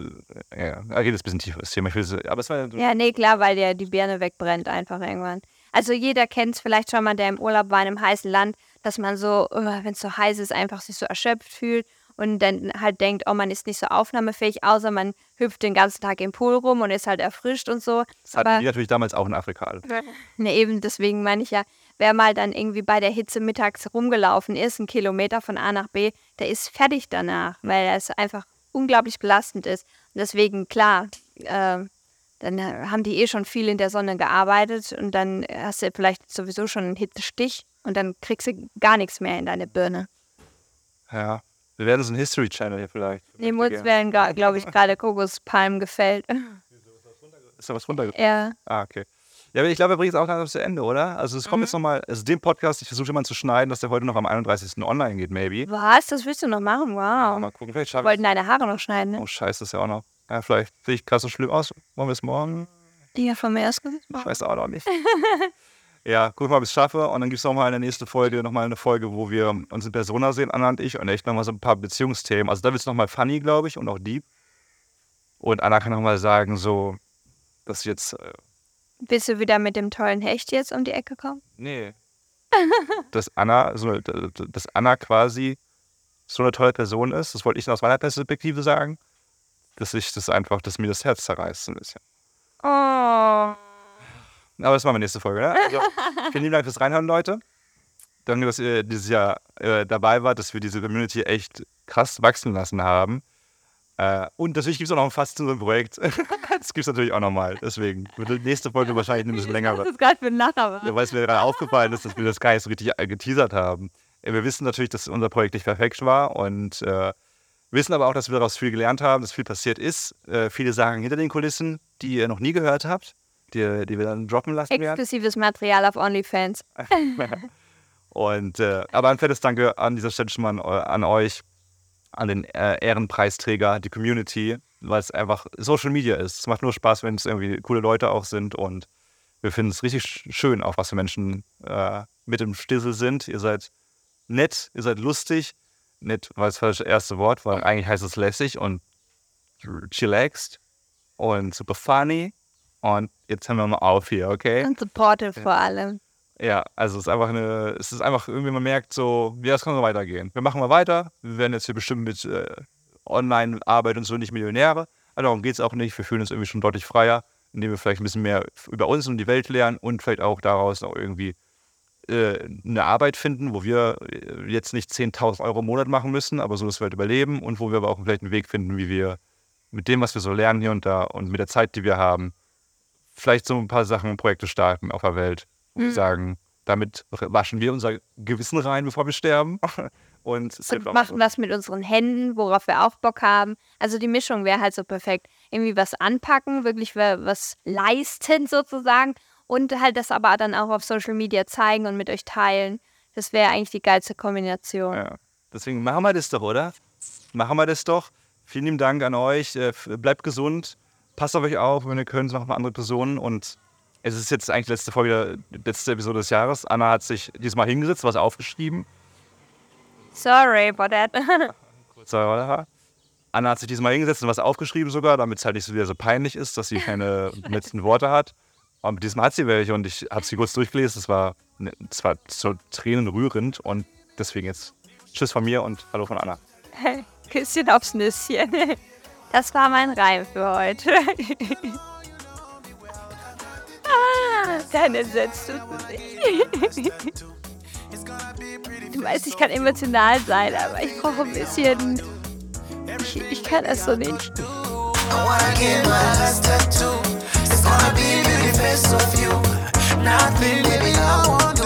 äh, ja, geht jetzt ein bisschen tiefer, das Thema. Ich will, aber es war, ja, nee, klar, weil dir die Birne wegbrennt einfach irgendwann. Also jeder kennt es vielleicht schon mal, der im Urlaub war in einem heißen Land, dass man so, oh, wenn es so heiß ist, einfach sich so erschöpft fühlt und dann halt denkt, oh, man ist nicht so aufnahmefähig, außer man hüpft den ganzen Tag im Pool rum und ist halt erfrischt und so. Das hatten die natürlich damals auch in Afrika. Ne, eben, deswegen meine ich ja, wer mal dann irgendwie bei der Hitze mittags rumgelaufen ist, einen Kilometer von A nach B, der ist fertig danach, weil es einfach unglaublich belastend ist. Und deswegen, klar, äh, dann haben die eh schon viel in der Sonne gearbeitet und dann hast du vielleicht sowieso schon einen Hitzestich und dann kriegst du gar nichts mehr in deine Birne. Ja, wir werden so ein History Channel hier vielleicht. Nee, uns werden, glaube ich, gerade Kokospalmen gefällt. Ist da was runtergefallen? Ja. Ah, okay. Ja, ich glaube, wir bringen es auch langsam zu Ende, oder? Also es kommt mhm. jetzt nochmal, also den Podcast, ich versuche immer zu schneiden, dass der heute noch am 31. online geht, maybe. Was? Das willst du noch machen? Wow. Mal gucken, vielleicht schaffe ich Wollten deine Haare noch schneiden, ne? Oh, scheiße, das ist ja auch noch. Ja, vielleicht sehe ich krass so schlimm aus. Wollen wir es morgen? Ja, von mir erst Ich weiß auch noch nicht. ja, guck mal, ob ich es schaffe. Und dann gibt es nochmal in der nächsten Folge nochmal eine Folge, wo wir uns in Persona sehen, Anna und ich. Und echt nochmal so ein paar Beziehungsthemen. Also da wird es nochmal funny, glaube ich, und auch deep. Und Anna kann nochmal sagen, so, dass jetzt. Äh, Bist du wieder mit dem tollen Hecht jetzt um die Ecke kommen? Nee. dass Anna, so, dass Anna quasi so eine tolle Person ist, das wollte ich aus meiner Perspektive sagen dass ich das einfach, dass mir das Herz zerreißt ein bisschen. Oh. Aber das machen wir nächste Folge, ne? Also, vielen lieben Dank fürs Reinhören, Leute. Danke, dass ihr dieses Jahr äh, dabei wart, dass wir diese Community echt krass wachsen lassen haben. Äh, und natürlich gibt es auch noch ein fast zu unserem Projekt. das gibt es natürlich auch nochmal. Deswegen wird die nächste Folge wahrscheinlich ein bisschen länger. Das ist gerade für ein Lacher. Ja, weil es mir gerade aufgefallen ist, dass wir das gar nicht so richtig äh, geteasert haben. Wir wissen natürlich, dass unser Projekt nicht perfekt war und äh, wissen aber auch, dass wir daraus viel gelernt haben, dass viel passiert ist. Äh, viele Sachen hinter den Kulissen, die ihr noch nie gehört habt, die, die wir dann droppen lassen werden. Exklusives Material auf OnlyFans. Und, äh, aber ein fettes Danke an dieser Stelle schon mal an, an euch, an den äh, Ehrenpreisträger, die Community, weil es einfach Social Media ist. Es macht nur Spaß, wenn es irgendwie coole Leute auch sind und wir finden es richtig schön, auch was für Menschen äh, mit im Stissel sind. Ihr seid nett, ihr seid lustig, nicht, weil es das erste Wort, weil eigentlich heißt es lässig und chillaxed und super funny. Und jetzt hören wir mal auf hier, okay? Und supportive vor allem. Ja, also es ist einfach eine, es ist einfach irgendwie, man merkt so, ja, es kann so weitergehen. Wir machen mal weiter. Wir werden jetzt hier bestimmt mit äh, Online-Arbeit und so nicht Millionäre. Aber darum geht es auch nicht. Wir fühlen uns irgendwie schon deutlich freier, indem wir vielleicht ein bisschen mehr über uns und die Welt lernen und vielleicht auch daraus auch irgendwie äh, eine Arbeit finden, wo wir äh, jetzt nicht 10.000 Euro im Monat machen müssen, aber so, dass wir halt überleben und wo wir aber auch vielleicht einen Weg finden, wie wir mit dem, was wir so lernen hier und da und mit der Zeit, die wir haben, vielleicht so ein paar Sachen, Projekte starten auf der Welt, wo mhm. sagen, damit waschen wir unser Gewissen rein, bevor wir sterben. Und, und machen was mit unseren Händen, worauf wir auch Bock haben. Also die Mischung wäre halt so perfekt. Irgendwie was anpacken, wirklich was leisten sozusagen und halt das aber dann auch auf Social Media zeigen und mit euch teilen. Das wäre eigentlich die geilste Kombination. Ja. Deswegen machen wir das doch, oder? machen wir das doch. Vielen lieben Dank an euch. Äh, bleibt gesund. Passt auf euch auf, wenn ihr könnt, machen wir andere Personen. Und es ist jetzt eigentlich letzte Folge, letzte Episode des Jahres. Anna hat sich diesmal hingesetzt, was aufgeschrieben. Sorry about that. Kurzer Anna hat sich diesmal hingesetzt und was aufgeschrieben sogar, damit es halt nicht so wieder so peinlich ist, dass sie keine letzten Worte hat. Aber diesmal hat sie welche und ich habe sie kurz durchgelesen. Es war, es war so tränenrührend und deswegen jetzt Tschüss von mir und Hallo von Anna. Küsschen aufs Nüsschen. Das war mein Reim für heute. ah, deine Sätze tut Du weißt, ich kann emotional sein, aber ich brauche ein bisschen. Ich, ich kann es so nicht. Nothing, baby, I won't